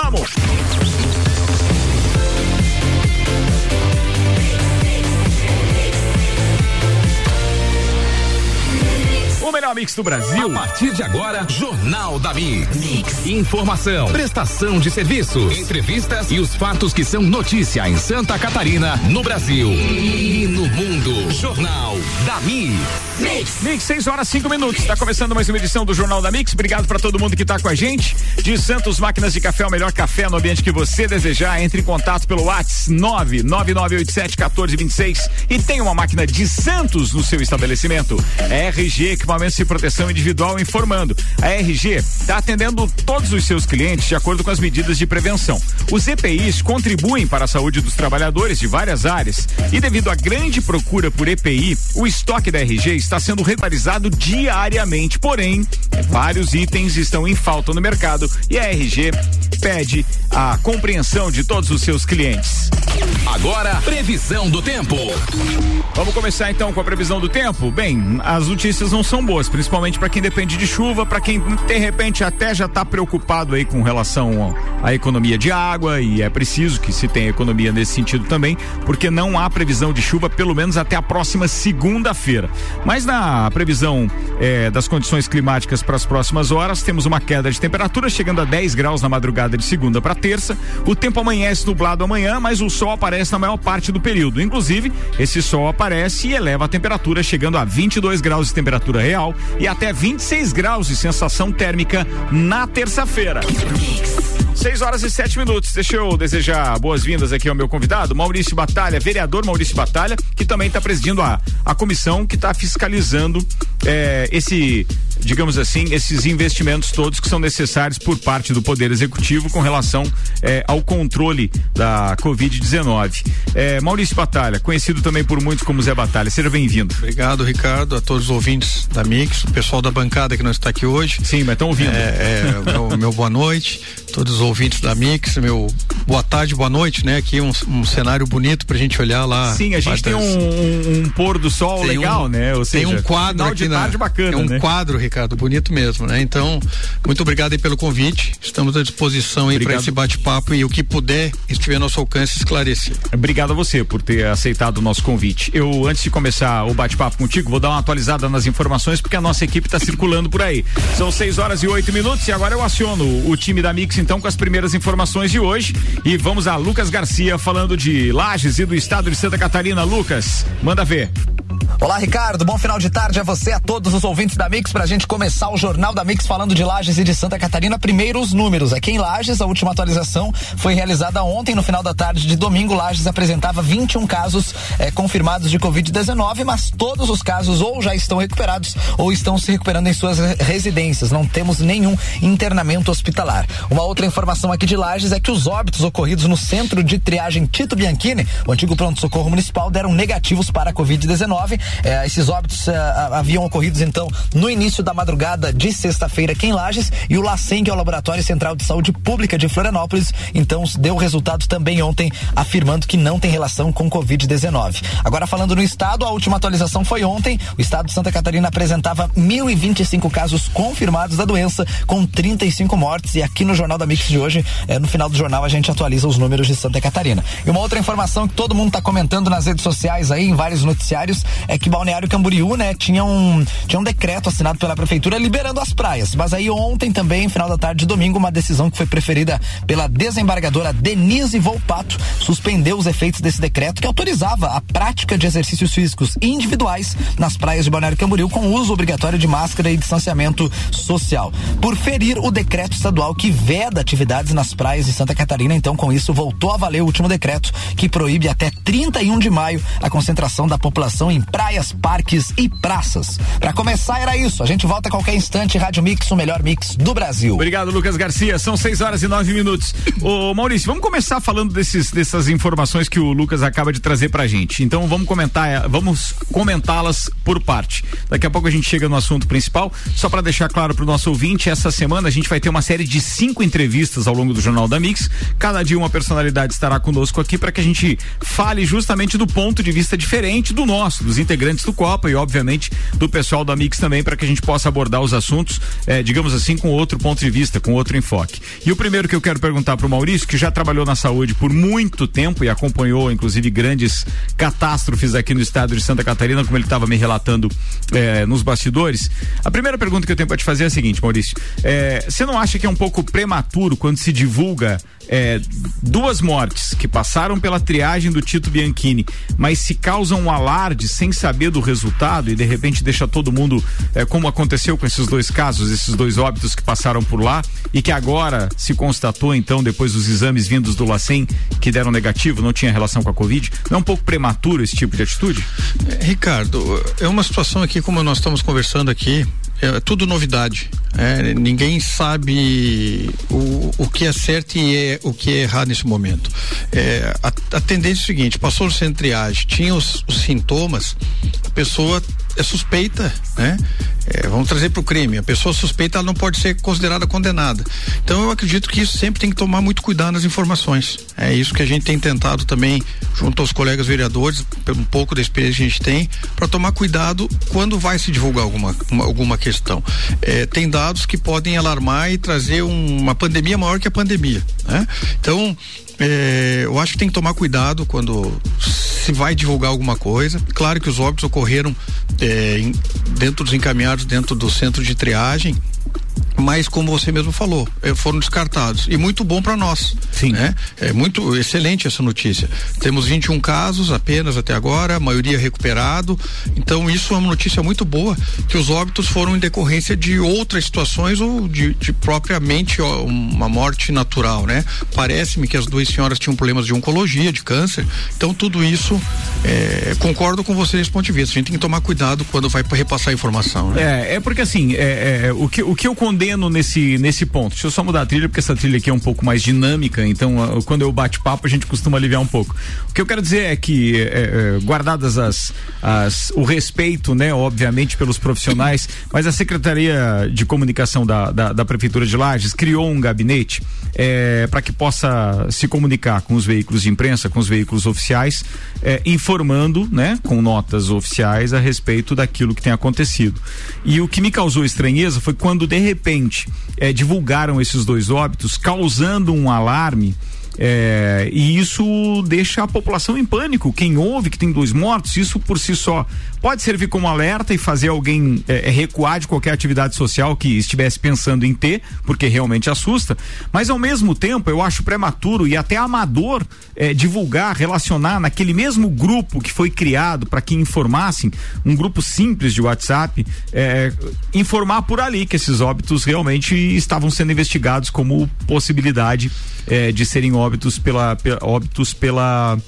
Vamos! Mix do Brasil. A partir de agora, Jornal da mix. mix. Informação, prestação de serviços, entrevistas e os fatos que são notícia em Santa Catarina, no Brasil e no mundo. Jornal da Mix. Mix. Mix, 6 horas 5 minutos. Está começando mais uma edição do Jornal da Mix. Obrigado para todo mundo que está com a gente. De Santos Máquinas de Café, o melhor café no ambiente que você desejar. Entre em contato pelo WhatsApp 999871426 e tem uma máquina de Santos no seu estabelecimento. RG Equipamento equipamentos de proteção individual informando. A RG está atendendo todos os seus clientes de acordo com as medidas de prevenção. Os EPIs contribuem para a saúde dos trabalhadores de várias áreas e devido à grande procura por EPI, o estoque da RG está sendo regularizado diariamente. Porém, vários itens estão em falta no mercado e a RG pede a compreensão de todos os seus clientes. Agora, previsão do tempo. Vamos começar então com a previsão do tempo? Bem, as notícias não são boas, principalmente para quem depende de chuva, para quem de repente até já está preocupado aí com relação à economia de água e é preciso que se tenha economia nesse sentido também, porque não há previsão de chuva pelo menos até a próxima segunda-feira. Mas na previsão eh, das condições climáticas para as próximas horas, temos uma queda de temperatura chegando a 10 graus na madrugada de segunda para terça. O tempo amanhece nublado amanhã, mas o sol aparece na maior parte do período. Inclusive, esse sol aparece e eleva a temperatura chegando a 22 graus de temperatura real real e até 26 graus de sensação térmica na terça-feira. 6 horas e 7 minutos. Deixa eu desejar boas-vindas aqui ao meu convidado, Maurício Batalha, vereador Maurício Batalha, que também está presidindo a, a comissão que está fiscalizando eh, esse, digamos assim, esses investimentos todos que são necessários por parte do Poder Executivo com relação eh, ao controle da Covid-19. Eh, Maurício Batalha, conhecido também por muitos como Zé Batalha, seja bem-vindo. Obrigado, Ricardo, a todos os ouvintes da Mix, o pessoal da bancada que não está aqui hoje. Sim, mas estão ouvindo. É, é meu, meu boa noite, todos os ouvintes da Mix, meu boa tarde, boa noite, né? Aqui um, um cenário bonito pra gente olhar lá. Sim, a gente tem um, um, um, pôr do sol tem legal, né? Ou seja, tem um quadro aqui de tarde na, bacana, É um né? quadro, Ricardo, bonito mesmo, né? Então, muito obrigado aí pelo convite. Estamos à disposição aí para esse bate-papo e o que puder estiver ao nosso alcance esclarecer. Obrigado a você por ter aceitado o nosso convite. Eu, antes de começar o bate-papo contigo, vou dar uma atualizada nas informações porque a nossa equipe está circulando por aí. São 6 horas e 8 minutos e agora eu aciono o time da Mix então com as primeiras informações de hoje e vamos a Lucas Garcia falando de Lages e do estado de Santa Catarina. Lucas, manda ver. Olá, Ricardo. Bom final de tarde a você, a todos os ouvintes da Mix, pra gente começar o Jornal da Mix falando de Lages e de Santa Catarina. Primeiro, os números. Aqui em Lages, a última atualização foi realizada ontem, no final da tarde de domingo. Lages apresentava 21 casos eh, confirmados de Covid-19, mas todos os casos ou já estão recuperados ou estão se recuperando em suas residências. Não temos nenhum internamento hospitalar. Uma outra informação aqui de Lages é que os óbitos ocorridos no centro de triagem Tito Bianchini, o antigo pronto-socorro municipal, deram negativos para a Covid-19. Eh, esses óbitos eh, haviam ocorrido então no início da madrugada de sexta-feira aqui em Lages e o LACEN, que é o Laboratório Central de Saúde Pública de Florianópolis, então deu resultado também ontem afirmando que não tem relação com Covid-19. Agora falando no estado, a última atualização foi ontem. O estado de Santa Catarina apresentava 1.025 casos confirmados da doença, com 35 mortes. E aqui no Jornal da Mix de hoje, eh, no final do jornal, a gente atualiza os números de Santa Catarina. E uma outra informação que todo mundo está comentando nas redes sociais aí, em vários noticiários, é que Balneário Camboriú, né, tinha um, tinha um decreto assinado pela prefeitura liberando as praias. Mas aí ontem também, final da tarde de domingo, uma decisão que foi preferida pela desembargadora Denise Volpato suspendeu os efeitos desse decreto que autorizava a prática de exercícios físicos individuais nas praias de Balneário Camboriú com uso obrigatório de máscara e distanciamento social. Por ferir o decreto estadual que veda atividades nas praias de Santa Catarina, então com isso voltou a valer o último decreto que proíbe até 31 de maio a concentração da população em praias, parques e praças. Para começar era isso. A gente volta a qualquer instante. Rádio Mix, o melhor mix do Brasil. Obrigado, Lucas Garcia. São 6 horas e 9 minutos. Ô Maurício, vamos começar falando desses, dessas informações que o Lucas acaba de trazer pra gente. Então vamos comentar, vamos comentá-las por parte. Daqui a pouco a gente chega no assunto principal. Só para deixar claro pro nosso ouvinte, essa semana a gente vai ter uma série de cinco entrevistas ao longo do Jornal da Mix. Cada dia uma personalidade estará conosco aqui para que a gente fale justamente do ponto de vista diferente do nosso, dos integrantes integrantes do Copa e, obviamente, do pessoal da Mix também, para que a gente possa abordar os assuntos, eh, digamos assim, com outro ponto de vista, com outro enfoque. E o primeiro que eu quero perguntar para o Maurício, que já trabalhou na saúde por muito tempo e acompanhou, inclusive, grandes catástrofes aqui no estado de Santa Catarina, como ele estava me relatando eh, nos bastidores. A primeira pergunta que eu tenho para te fazer é a seguinte, Maurício: eh, você não acha que é um pouco prematuro quando se divulga é, duas mortes que passaram pela triagem do Tito Bianchini, mas se causam um alarde sem saber do resultado e de repente deixa todo mundo, é, como aconteceu com esses dois casos, esses dois óbitos que passaram por lá e que agora se constatou então depois dos exames vindos do LACEN que deram negativo, não tinha relação com a Covid, não é um pouco prematuro esse tipo de atitude? Ricardo, é uma situação aqui como nós estamos conversando aqui, é tudo novidade. É, ninguém sabe o, o que é certo e é, o que é errado nesse momento. É, a, a, tendência é o seguinte: passou no centro de triagem, tinha os, os sintomas, a pessoa é suspeita, né? É, vamos trazer para o crime. A pessoa suspeita ela não pode ser considerada condenada. Então eu acredito que isso sempre tem que tomar muito cuidado nas informações. É isso que a gente tem tentado também junto aos colegas vereadores, um pouco da experiência que a gente tem, para tomar cuidado quando vai se divulgar alguma uma, alguma questão. É, tem dados que podem alarmar e trazer um, uma pandemia maior que a pandemia, né? Então é, eu acho que tem que tomar cuidado quando se vai divulgar alguma coisa. Claro que os óbitos ocorreram é, em, dentro dos encaminhados, dentro do centro de triagem, mas como você mesmo falou, eh, foram descartados e muito bom para nós. Sim. Né? É muito excelente essa notícia. Temos 21 casos apenas até agora, a maioria recuperado. Então isso é uma notícia muito boa que os óbitos foram em decorrência de outras situações ou de, de propriamente ó, uma morte natural, né? Parece-me que as duas senhoras tinham problemas de oncologia, de câncer. Então tudo isso é, concordo com você nesse ponto de vista. A gente tem que tomar cuidado quando vai repassar a informação. Né? É, é porque assim, é, é, o que o que eu condeno nesse, nesse ponto. Deixa eu só mudar a trilha, porque essa trilha aqui é um pouco mais dinâmica, então uh, quando eu bate papo a gente costuma aliviar um pouco. O que eu quero dizer é que, é, é, guardadas as, as, o respeito, né, obviamente, pelos profissionais, mas a Secretaria de Comunicação da, da, da Prefeitura de Lages criou um gabinete é, para que possa se comunicar com os veículos de imprensa, com os veículos oficiais, informando, né, com notas oficiais a respeito daquilo que tem acontecido. E o que me causou estranheza foi quando de repente é, divulgaram esses dois óbitos, causando um alarme. É, e isso deixa a população em pânico. Quem ouve que tem dois mortos, isso por si só pode servir como alerta e fazer alguém é, recuar de qualquer atividade social que estivesse pensando em ter, porque realmente assusta. Mas ao mesmo tempo, eu acho prematuro e até amador é, divulgar, relacionar naquele mesmo grupo que foi criado para que informassem, um grupo simples de WhatsApp, é, informar por ali que esses óbitos realmente estavam sendo investigados como possibilidade de serem óbitos pela, pela óbitos pela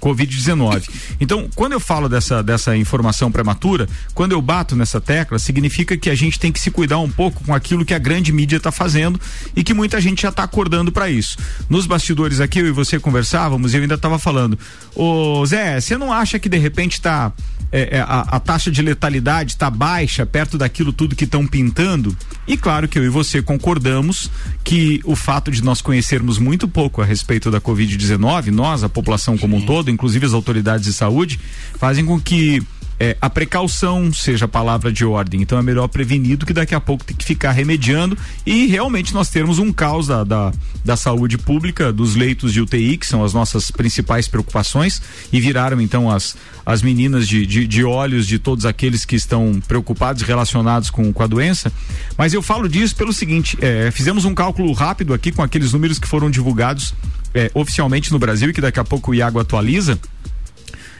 Covid-19. Então, quando eu falo dessa, dessa informação prematura, quando eu bato nessa tecla, significa que a gente tem que se cuidar um pouco com aquilo que a grande mídia está fazendo e que muita gente já está acordando para isso. Nos bastidores aqui, eu e você conversávamos e eu ainda estava falando, ô Zé, você não acha que de repente está é, é, a, a, taxa de letalidade está baixa, perto daquilo tudo que estão pintando. E claro que eu e você concordamos que o fato de nós conhecermos muito pouco a respeito da Covid-19, nós, a população como um todo, inclusive as autoridades de saúde, fazem com que é, a precaução seja a palavra de ordem. Então é melhor prevenir do que daqui a pouco ter que ficar remediando e realmente nós termos um caos da, da, da, saúde pública, dos leitos de UTI, que são as nossas principais preocupações, e viraram então as, as meninas de, de, de olhos de todos aqueles que estão preocupados relacionados com, com a doença. Mas eu falo disso pelo seguinte: é, fizemos um cálculo rápido aqui com aqueles números que foram divulgados é, oficialmente no Brasil e que daqui a pouco o Iago atualiza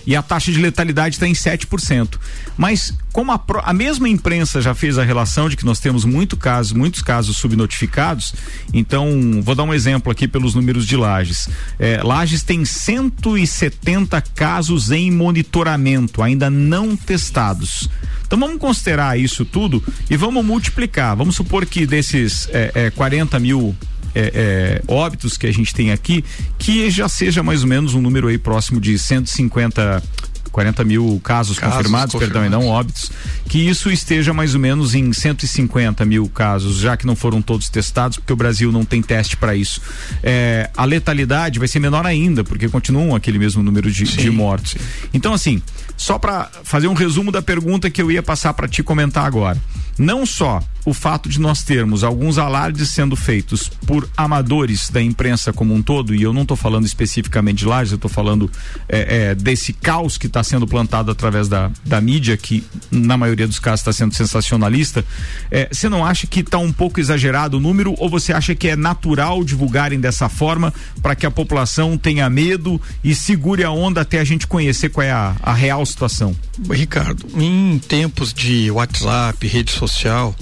e a taxa de letalidade está em 7%. Mas como a, a, mesma imprensa já fez a relação de que nós temos muito casos, muitos casos subnotificados, então vou dar um exemplo aqui pelos números de Lages. É, Lages tem 170 casos em monitoramento, ainda não testados. Então vamos considerar isso tudo e vamos multiplicar. Vamos supor que desses é, é, 40 mil é, é, óbitos que a gente tem aqui, que já seja mais ou menos um número aí próximo de 150 40 mil casos, casos confirmados, confirmados, perdão, e não óbitos, que isso esteja mais ou menos em 150 mil casos, já que não foram todos testados, porque o Brasil não tem teste para isso. É, a letalidade vai ser menor ainda, porque continuam aquele mesmo número de, sim, de mortos. Sim. Então, assim, só para fazer um resumo da pergunta que eu ia passar para te comentar agora. Não só o fato de nós termos alguns alardes sendo feitos por amadores da imprensa como um todo, e eu não estou falando especificamente de Lages, eu estou falando é, é, desse caos que está sendo plantado através da, da mídia, que na maioria dos casos está sendo sensacionalista. É, você não acha que está um pouco exagerado o número, ou você acha que é natural divulgarem dessa forma para que a população tenha medo e segure a onda até a gente conhecer qual é a, a real situação? Ricardo, em tempos de WhatsApp, rede social,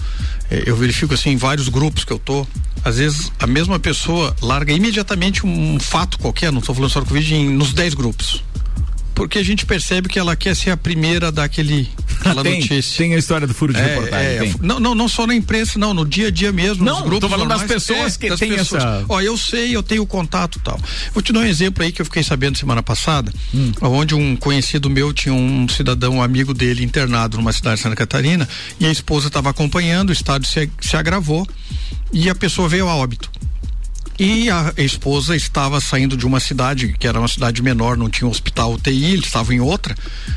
é, eu verifico assim em vários grupos que eu tô, às vezes a mesma pessoa larga imediatamente um fato qualquer, não estou falando só do Covid, em, nos 10 grupos porque a gente percebe que ela quer ser a primeira daquele aquela tem, notícia. Tem a história do furo de é, reportagem. É, não, não, não só na imprensa, não, no dia a dia mesmo. Não, grupos tô falando normais, das pessoas é, que das tem pessoas. essa. Ó, eu sei, eu tenho contato tal. Vou te dar um exemplo aí que eu fiquei sabendo semana passada, hum. onde um conhecido meu tinha um cidadão, um amigo dele, internado numa cidade de Santa Catarina, e a esposa estava acompanhando, o estado se, se agravou e a pessoa veio a óbito. E a esposa estava saindo de uma cidade que era uma cidade menor, não tinha um hospital UTI, ele estava em outra,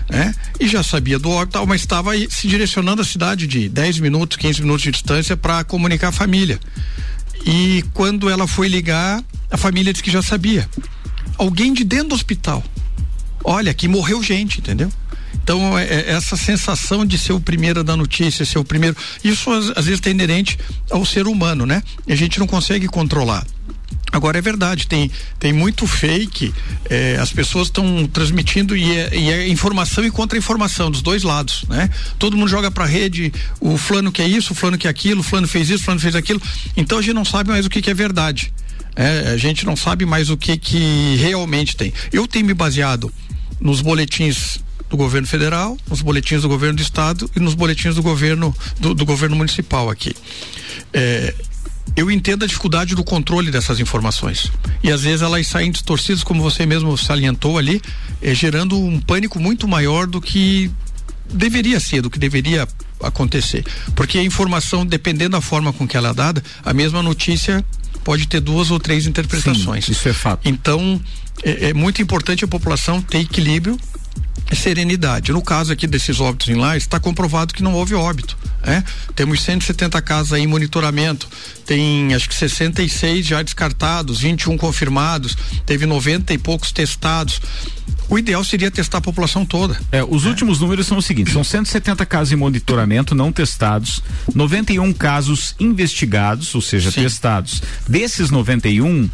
né? E já sabia do óbito, mas estava se direcionando à cidade de 10 minutos, 15 minutos de distância para comunicar a família. E quando ela foi ligar, a família disse que já sabia. Alguém de dentro do hospital. Olha, que morreu gente, entendeu? Então, é, é, essa sensação de ser o primeiro da notícia, ser o primeiro. Isso às, às vezes é inerente ao ser humano, né? E a gente não consegue controlar. Agora é verdade, tem, tem muito fake, é, as pessoas estão transmitindo e é, e é, informação e contra-informação dos dois lados, né? Todo mundo joga pra rede o fulano que é isso, o fulano que é aquilo, o fulano fez isso, o fulano fez aquilo. Então a gente não sabe mais o que, que é verdade. É, a gente não sabe mais o que, que realmente tem. Eu tenho me baseado nos boletins do governo federal, nos boletins do governo do estado e nos boletins do governo do, do governo municipal aqui. É, eu entendo a dificuldade do controle dessas informações. E às vezes elas saem distorcidas, como você mesmo salientou ali, eh, gerando um pânico muito maior do que deveria ser, do que deveria acontecer. Porque a informação, dependendo da forma com que ela é dada, a mesma notícia pode ter duas ou três interpretações. Sim, isso é fato. Então, é, é muito importante a população ter equilíbrio serenidade. No caso aqui desses óbitos em lá, está comprovado que não houve óbito. É? Temos 170 casos em monitoramento, tem acho que 66 já descartados, 21 confirmados, teve 90 e poucos testados. O ideal seria testar a população toda. É, os é. últimos números são os seguintes: são 170 casos em monitoramento não testados, 91 casos investigados, ou seja, Sim. testados. Desses 91,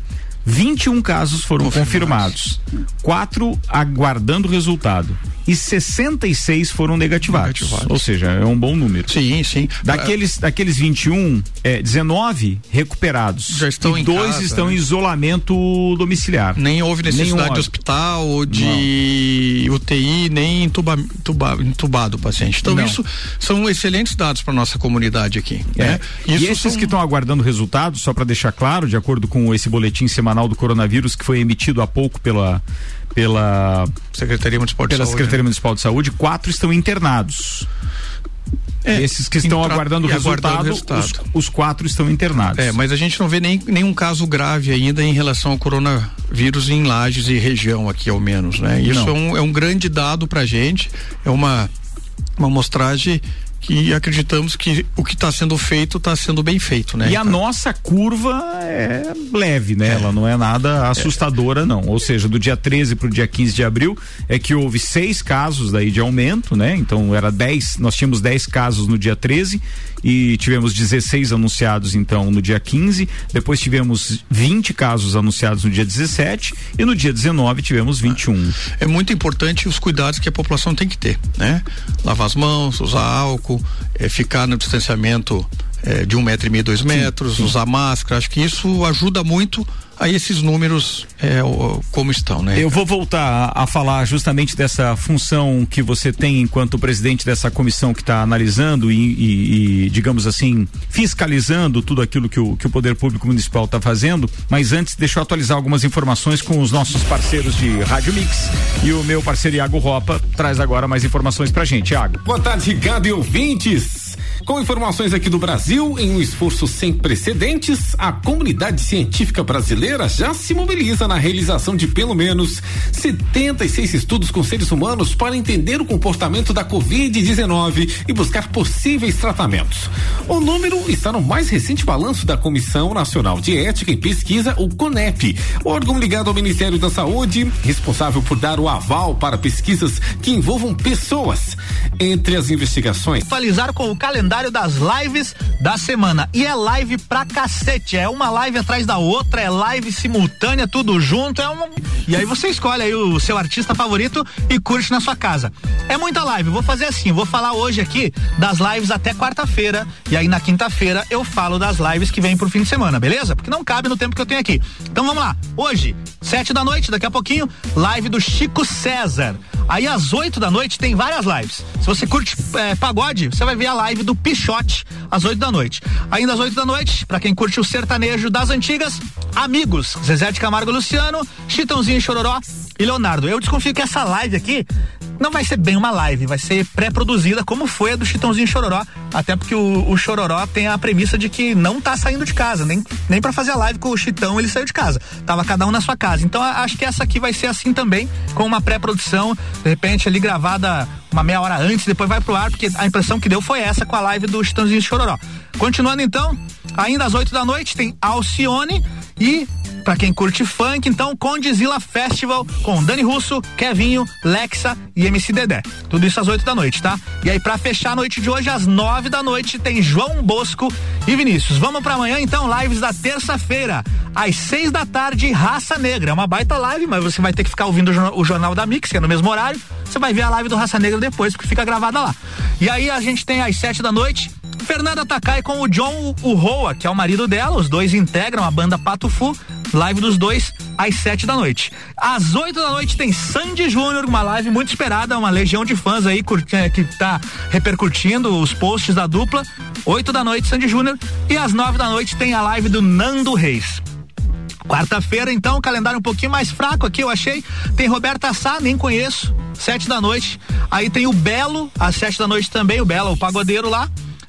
21 casos foram confirmados, quatro aguardando resultado e 66 foram negativados. negativados. Ou seja, é um bom número. Sim, sim. Daqueles, daqueles 21, é, 19 recuperados. Já estão e em dois casa, estão né? em isolamento domiciliar. Nem houve necessidade de hospital ou de Não. UTI, nem entuba, entuba, entubado o paciente. Então, Não. isso são excelentes dados para nossa comunidade aqui. É. Né? e esses são... que estão aguardando resultados, só para deixar claro, de acordo com esse boletim semanal do coronavírus que foi emitido há pouco pela pela Secretaria Municipal de pela Saúde. Secretaria né? Municipal de Saúde, quatro estão internados. É, Esses que estão aguardando o resultado, resultado. Os, os, quatro estão internados. É, mas a gente não vê nem, nenhum caso grave ainda em relação ao coronavírus em lajes e região aqui, ao menos, né? Isso é um, é um grande dado pra gente, é uma, uma amostragem que acreditamos que o que está sendo feito está sendo bem feito, né? E a nossa curva é leve, né? É. Ela não é nada assustadora, é. não. Ou seja, do dia 13 para o dia 15 de abril é que houve seis casos daí de aumento, né? Então era 10, nós tínhamos 10 casos no dia 13 e tivemos 16 anunciados então no dia 15, depois tivemos 20 casos anunciados no dia 17 e no dia 19 tivemos 21. É muito importante os cuidados que a população tem que ter, né? Lavar as mãos, usar álcool, é, ficar no distanciamento é, de um metro e meio, dois metros, sim, sim. usar máscara. Acho que isso ajuda muito a esses números é, como estão, né? Eu vou voltar a, a, falar justamente dessa função que você tem enquanto presidente dessa comissão que está analisando e, e, e, digamos assim, fiscalizando tudo aquilo que o, que o Poder Público Municipal está fazendo. Mas antes, deixa eu atualizar algumas informações com os nossos parceiros de Rádio Mix. E o meu parceiro Iago Ropa traz agora mais informações pra gente. Iago. Boa tarde, Ricardo e ouvintes. Com informações aqui do Brasil, em um esforço sem precedentes, a comunidade científica brasileira já se mobiliza na realização de pelo menos 76 estudos com seres humanos para entender o comportamento da Covid-19 e buscar possíveis tratamentos. O número está no mais recente balanço da Comissão Nacional de Ética e Pesquisa, o CONEP, órgão ligado ao Ministério da Saúde, responsável por dar o aval para pesquisas que envolvam pessoas. Entre as investigações. Atualizar com o calendário calendário das lives da semana. E é live pra cacete. É uma live atrás da outra, é live simultânea, tudo junto. É um... E aí você escolhe aí o seu artista favorito e curte na sua casa. É muita live. Vou fazer assim, vou falar hoje aqui das lives até quarta-feira. E aí na quinta-feira eu falo das lives que vem pro fim de semana, beleza? Porque não cabe no tempo que eu tenho aqui. Então vamos lá. Hoje, sete da noite, daqui a pouquinho, live do Chico César. Aí às oito da noite tem várias lives. Se você curte é, pagode, você vai ver a live do Pichote às 8 da noite. Ainda às 8 da noite, para quem curte o sertanejo das antigas, Amigos, Zezé de Camargo Luciano, Chitãozinho Chororó e Leonardo. Eu desconfio que essa live aqui não vai ser bem uma live, vai ser pré-produzida, como foi a do Chitãozinho Chororó. Até porque o, o, Chororó tem a premissa de que não tá saindo de casa, nem, nem para fazer a live com o Chitão ele saiu de casa. Tava cada um na sua casa. Então acho que essa aqui vai ser assim também, com uma pré-produção, de repente ali gravada uma meia hora antes, depois vai pro ar, porque a impressão que deu foi essa com a live do Chitãozinho Chororó. Continuando então, ainda às 8 da noite tem Alcione e para quem curte funk, então Condizila Festival com Dani Russo, Kevinho, Lexa e MC Dedé. Tudo isso às 8 da noite, tá? E aí para fechar a noite de hoje às 9 da noite tem João Bosco e Vinícius. Vamos para amanhã então, lives da terça-feira, às 6 da tarde, Raça Negra. É uma baita live, mas você vai ter que ficar ouvindo o jornal da Mix, que é no mesmo horário. Você vai ver a live do Raça Negra depois, porque fica gravada lá. E aí a gente tem às 7 da noite Fernanda Takai com o John Urroa, que é o marido dela. Os dois integram a banda Pato Fu. Live dos dois às sete da noite. Às oito da noite tem Sandy Júnior, uma live muito esperada, uma legião de fãs aí é, que tá repercutindo os posts da dupla. Oito da noite, Sandy Júnior. E às nove da noite tem a live do Nando Reis. Quarta-feira, então, calendário um pouquinho mais fraco aqui, eu achei. Tem Roberta Sá, nem conheço, sete da noite. Aí tem o Belo, às sete da noite também, o Belo, o pagodeiro lá.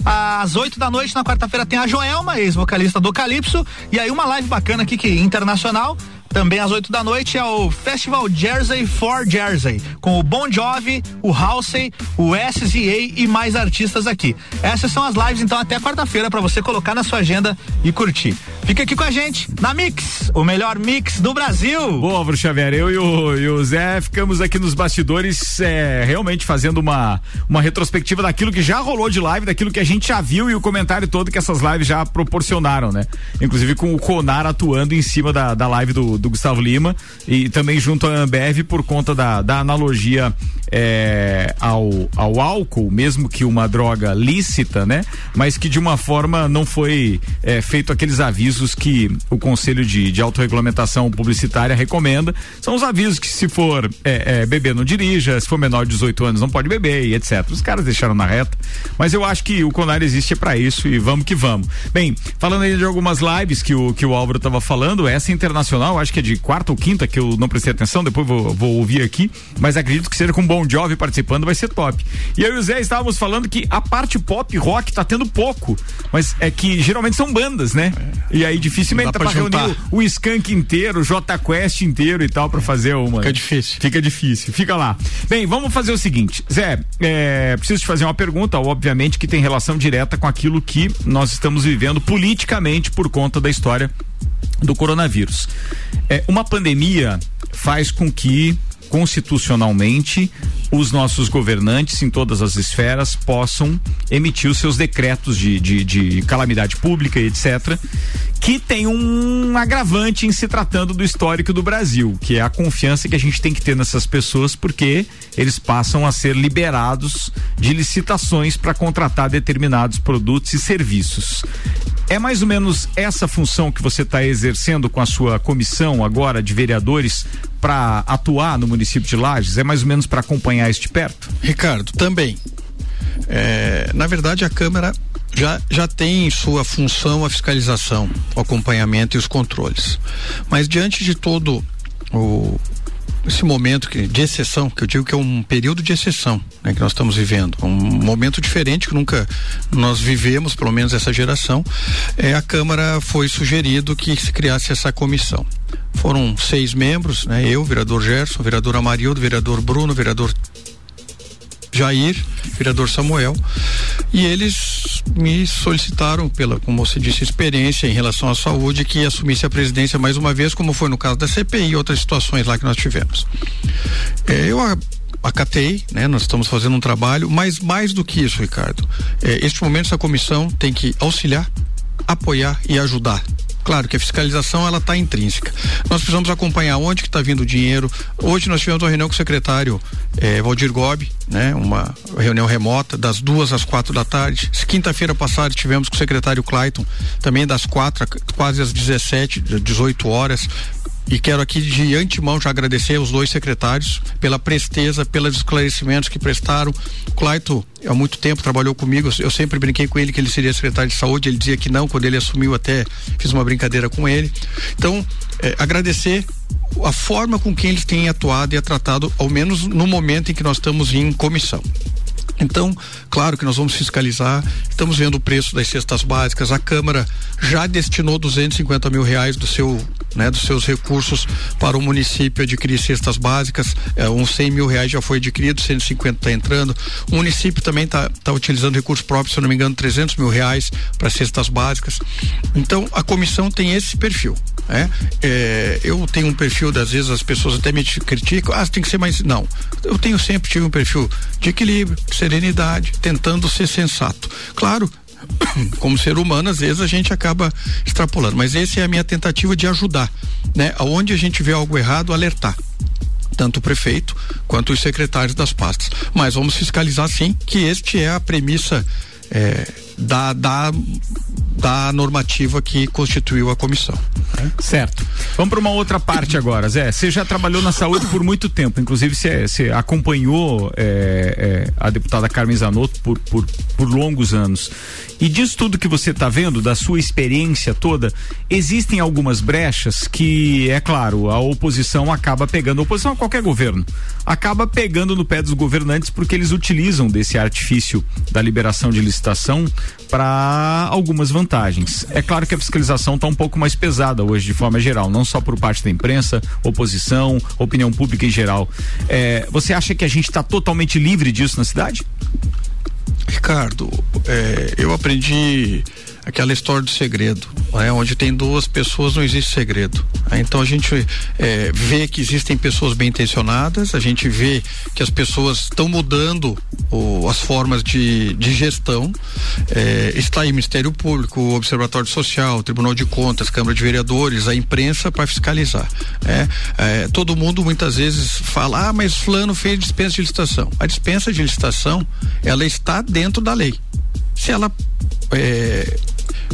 Às 8 da noite, na quarta-feira, tem a Joelma, ex-vocalista do Calypso. E aí, uma live bacana aqui que internacional. Também às 8 da noite é o Festival Jersey for Jersey, com o Bon Jovi, o Halsey, o SZA e mais artistas aqui. Essas são as lives, então, até quarta-feira para você colocar na sua agenda e curtir. Fica aqui com a gente na Mix, o melhor mix do Brasil. Boa, Bruno Xavier, eu e o, e o, Zé ficamos aqui nos bastidores é, realmente fazendo uma, uma retrospectiva daquilo que já rolou de live, daquilo que a gente já viu e o comentário todo que essas lives já proporcionaram, né? Inclusive com o Conar atuando em cima da, da live do, do Gustavo Lima e também junto à Ambev por conta da, da analogia é, ao, ao álcool, mesmo que uma droga lícita, né? Mas que de uma forma não foi é, feito aqueles avisos avisos que o Conselho de, de Autorregulamentação Publicitária recomenda. São os avisos que se for é, é, beber não dirija, se for menor de 18 anos não pode beber e etc. Os caras deixaram na reta, mas eu acho que o Conar existe para isso e vamos que vamos. Bem, falando aí de algumas lives que o, que o Álvaro estava falando, essa internacional, acho que é de quarta ou quinta, que eu não prestei atenção, depois vou, vou ouvir aqui, mas acredito que seja com Bon Jovi participando, vai ser top. E eu e o Zé estávamos falando que a parte pop rock tá tendo pouco, mas é que geralmente são bandas, né? E aí dificilmente dá pra, reunir o, o Skank inteiro, o J Quest inteiro e tal pra fazer uma. Fica difícil. Fica difícil. Fica lá. Bem, vamos fazer o seguinte. Zé, é, preciso te fazer uma pergunta, obviamente, que tem relação direta com aquilo que nós estamos vivendo politicamente por conta da história do coronavírus. É, uma pandemia faz com que constitucionalmente os nossos governantes em todas as esferas possam emitir os seus decretos de, de, de calamidade pública e etc que tem um agravante em se tratando do histórico do Brasil, que é a confiança que a gente tem que ter nessas pessoas, porque eles passam a ser liberados de licitações para contratar determinados produtos e serviços. É mais ou menos essa função que você está exercendo com a sua comissão agora de vereadores para atuar no município de Lages? É mais ou menos para acompanhar este perto? Ricardo, também. É, na verdade, a Câmara já, já tem em sua função a fiscalização, o acompanhamento e os controles. Mas diante de todo o, esse momento que, de exceção, que eu digo que é um período de exceção né, que nós estamos vivendo, um momento diferente que nunca nós vivemos, pelo menos essa geração, é, a Câmara foi sugerido que se criasse essa comissão. Foram seis membros, né, eu, vereador Gerson, vereador Amarildo, vereador Bruno, vereador Jair, vereador Samuel, e eles me solicitaram pela, como você disse, experiência em relação à saúde que assumisse a presidência mais uma vez, como foi no caso da CPI e outras situações lá que nós tivemos. É, eu acatei, né? Nós estamos fazendo um trabalho, mas mais do que isso, Ricardo, é, este momento essa comissão tem que auxiliar, apoiar e ajudar Claro que a fiscalização ela está intrínseca. Nós precisamos acompanhar onde que está vindo o dinheiro. Hoje nós tivemos uma reunião com o secretário eh, Valdir Gobi, né? Uma reunião remota das duas às quatro da tarde. Quinta-feira passada tivemos com o secretário Clayton, também das quatro quase às 17, 18 horas, e quero aqui de antemão já agradecer aos dois secretários pela presteza, pelos esclarecimentos que prestaram. Claito, há muito tempo trabalhou comigo, eu sempre brinquei com ele que ele seria secretário de saúde, ele dizia que não, quando ele assumiu até fiz uma brincadeira com ele. Então, eh, agradecer a forma com que eles têm atuado e tratado, ao menos no momento em que nós estamos em comissão. Então, claro que nós vamos fiscalizar, estamos vendo o preço das cestas básicas, a Câmara já destinou 250 mil reais do seu, né, dos seus recursos para o município adquirir cestas básicas, é, uns 100 mil reais já foi adquirido, 150 está entrando, o município também está tá utilizando recursos próprios, se eu não me engano, 300 mil reais para cestas básicas, então a comissão tem esse perfil, né? É, eu tenho um perfil, às vezes as pessoas até me criticam, ah, tem que ser mais, não, eu tenho sempre tive um perfil de equilíbrio, de serenidade, tentando ser sensato. Claro, como ser humano, às vezes a gente acaba extrapolando, mas essa é a minha tentativa de ajudar, né? Aonde a gente vê algo errado, alertar tanto o prefeito quanto os secretários das pastas. Mas vamos fiscalizar sim que este é a premissa é, da, da, da normativa que constituiu a comissão. Né? Certo. Vamos para uma outra parte agora, Zé. Você já trabalhou na saúde por muito tempo, inclusive você acompanhou é, é, a deputada Carmen Zanotto por, por, por longos anos. E disso tudo que você está vendo, da sua experiência toda, existem algumas brechas que, é claro, a oposição acaba pegando, a oposição a qualquer governo, acaba pegando no pé dos governantes porque eles utilizam desse artifício da liberação de licitação para algumas vantagens. É claro que a fiscalização está um pouco mais pesada hoje, de forma geral, não só por parte da imprensa, oposição, opinião pública em geral. É, você acha que a gente está totalmente livre disso na cidade? Ricardo, é, eu aprendi aquela história do segredo, né? onde tem duas pessoas não existe segredo. Né? Então a gente é, vê que existem pessoas bem intencionadas, a gente vê que as pessoas estão mudando o, as formas de, de gestão. É, está aí Ministério Público, Observatório Social, Tribunal de Contas, Câmara de Vereadores, a imprensa para fiscalizar. Né? É, todo mundo muitas vezes fala, ah, mas fulano fez dispensa de licitação. A dispensa de licitação, ela está dentro da lei. Se ela é,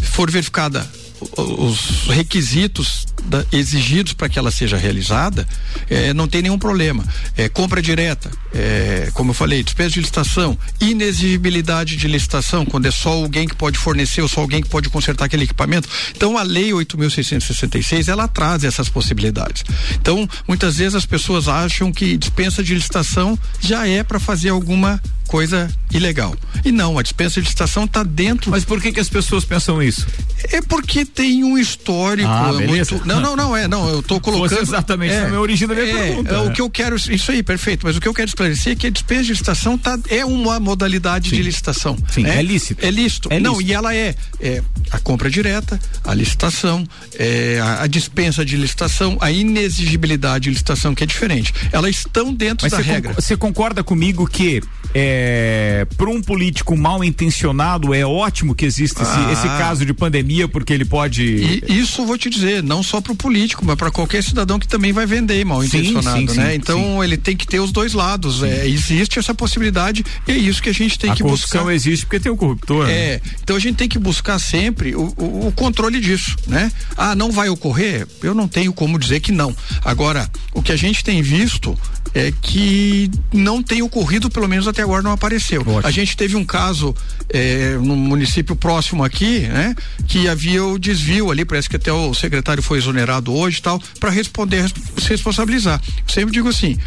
for verificada os requisitos da, exigidos para que ela seja realizada, é, não tem nenhum problema. É, compra direta, é, como eu falei, despesa de licitação, inexigibilidade de licitação, quando é só alguém que pode fornecer ou só alguém que pode consertar aquele equipamento. Então, a lei 8.666 ela traz essas possibilidades. Então, muitas vezes as pessoas acham que dispensa de licitação já é para fazer alguma coisa ilegal. E não, a dispensa de licitação está dentro. Mas por que que as pessoas pensam isso? É porque tem um histórico ah, muito Não, não, não, é, não, eu tô colocando. Exatamente é, a origem da minha é, pergunta. É, o que eu quero, isso aí, perfeito, mas o que eu quero esclarecer é que a dispensa de licitação tá, é uma modalidade Sim. de licitação. Sim, é, é lícito. É lícito. É não, lícito. e ela é, é, a compra direta, a licitação, é, a, a, dispensa de licitação, a inexigibilidade de licitação, que é diferente. Elas estão dentro mas da regra. Você concorda comigo que é, para um político mal intencionado é ótimo que exista ah, esse, esse, caso de pandemia, porque ele pode. E, isso vou te dizer, não só para o político, mas para qualquer cidadão que também vai vender mal sim, intencionado, sim, né? Sim, então ele tem que ter os dois lados. É, existe essa possibilidade e é isso que a gente tem a que buscar. A existe porque tem o corruptor. É, né? então a gente tem que buscar sempre o, o, o controle disso, né? Ah, não vai ocorrer? Eu não tenho como dizer que não. Agora, o que a gente tem visto é que não tem ocorrido, pelo menos até agora não apareceu. Ótimo. A gente teve um caso é, no município próximo aqui, né? Que havia o desvio ali, parece que até o secretário foi exonerado hoje e tal, para responder, se responsabilizar. Eu sempre digo assim,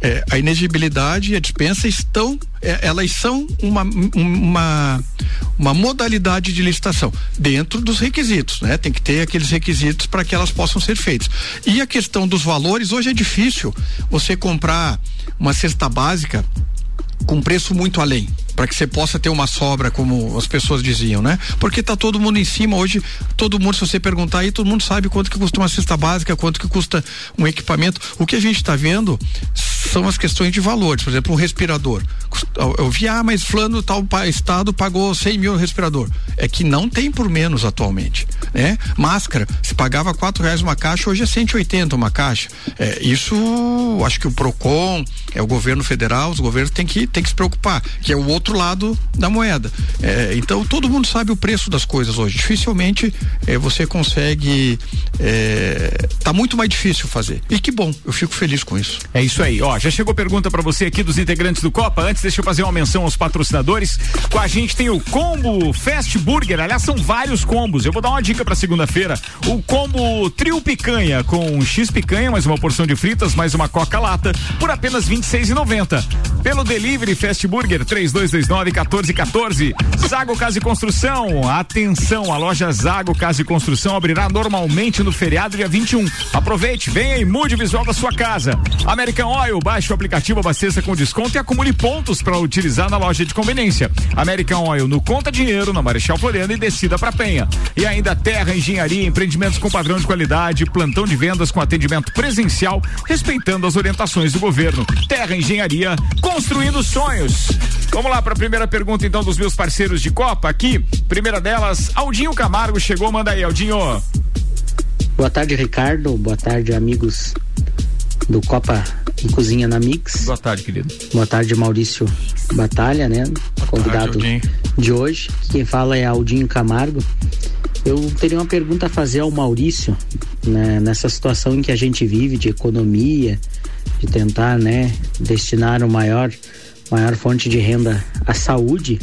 é, a inegibilidade e a dispensa estão, é, elas são uma, uma, uma modalidade de licitação dentro dos requisitos, né? Tem que ter aqueles requisitos para que elas possam ser feitas. E a questão dos valores, hoje é difícil você comprar uma cesta básica com preço muito além para que você possa ter uma sobra, como as pessoas diziam, né? Porque tá todo mundo em cima hoje, todo mundo, se você perguntar aí, todo mundo sabe quanto que custa uma cesta básica, quanto que custa um equipamento. O que a gente está vendo são as questões de valores, por exemplo, um respirador. Eu vi, ah, mas fulano tal estado pagou 100 mil respirador. É que não tem por menos atualmente, né? Máscara, se pagava quatro reais uma caixa, hoje é 180 uma caixa. É, isso, acho que o Procon, é o governo federal, os governos têm que, têm que se preocupar, que é o outro outro lado da moeda. É, então todo mundo sabe o preço das coisas hoje. Dificilmente é, você consegue. É, tá muito mais difícil fazer. E que bom, eu fico feliz com isso. É isso aí. Ó, já chegou pergunta para você aqui dos integrantes do Copa. Antes, deixa eu fazer uma menção aos patrocinadores. Com a gente tem o combo Fast Burger. Aliás, são vários combos. Eu vou dar uma dica para segunda-feira. O combo Trio Picanha com X picanha, mais uma porção de fritas, mais uma Coca Lata por apenas R$ 26,90. Pelo delivery Fast Burger 32 3229 1414. Zago Casa e Construção. Atenção, a loja Zago Casa e Construção abrirá normalmente no feriado dia 21. Aproveite, venha e mude o visual da sua casa. American Oil, baixe o aplicativo, abasteça com desconto e acumule pontos para utilizar na loja de conveniência. American Oil no Conta Dinheiro, na Marechal Floriano e descida para Penha. E ainda Terra Engenharia, empreendimentos com padrão de qualidade, plantão de vendas com atendimento presencial, respeitando as orientações do governo. Terra Engenharia, construindo sonhos. Vamos lá para a primeira pergunta, então, dos meus parceiros de Copa aqui. Primeira delas, Aldinho Camargo chegou, manda aí, Aldinho. Boa tarde, Ricardo. Boa tarde, amigos do Copa em Cozinha na Mix. Boa tarde, querido. Boa tarde, Maurício Batalha, né? Convidado tarde, de hoje. Quem fala é Aldinho Camargo. Eu teria uma pergunta a fazer ao Maurício, né? nessa situação em que a gente vive de economia, de tentar, né, destinar o maior maior fonte de renda à saúde.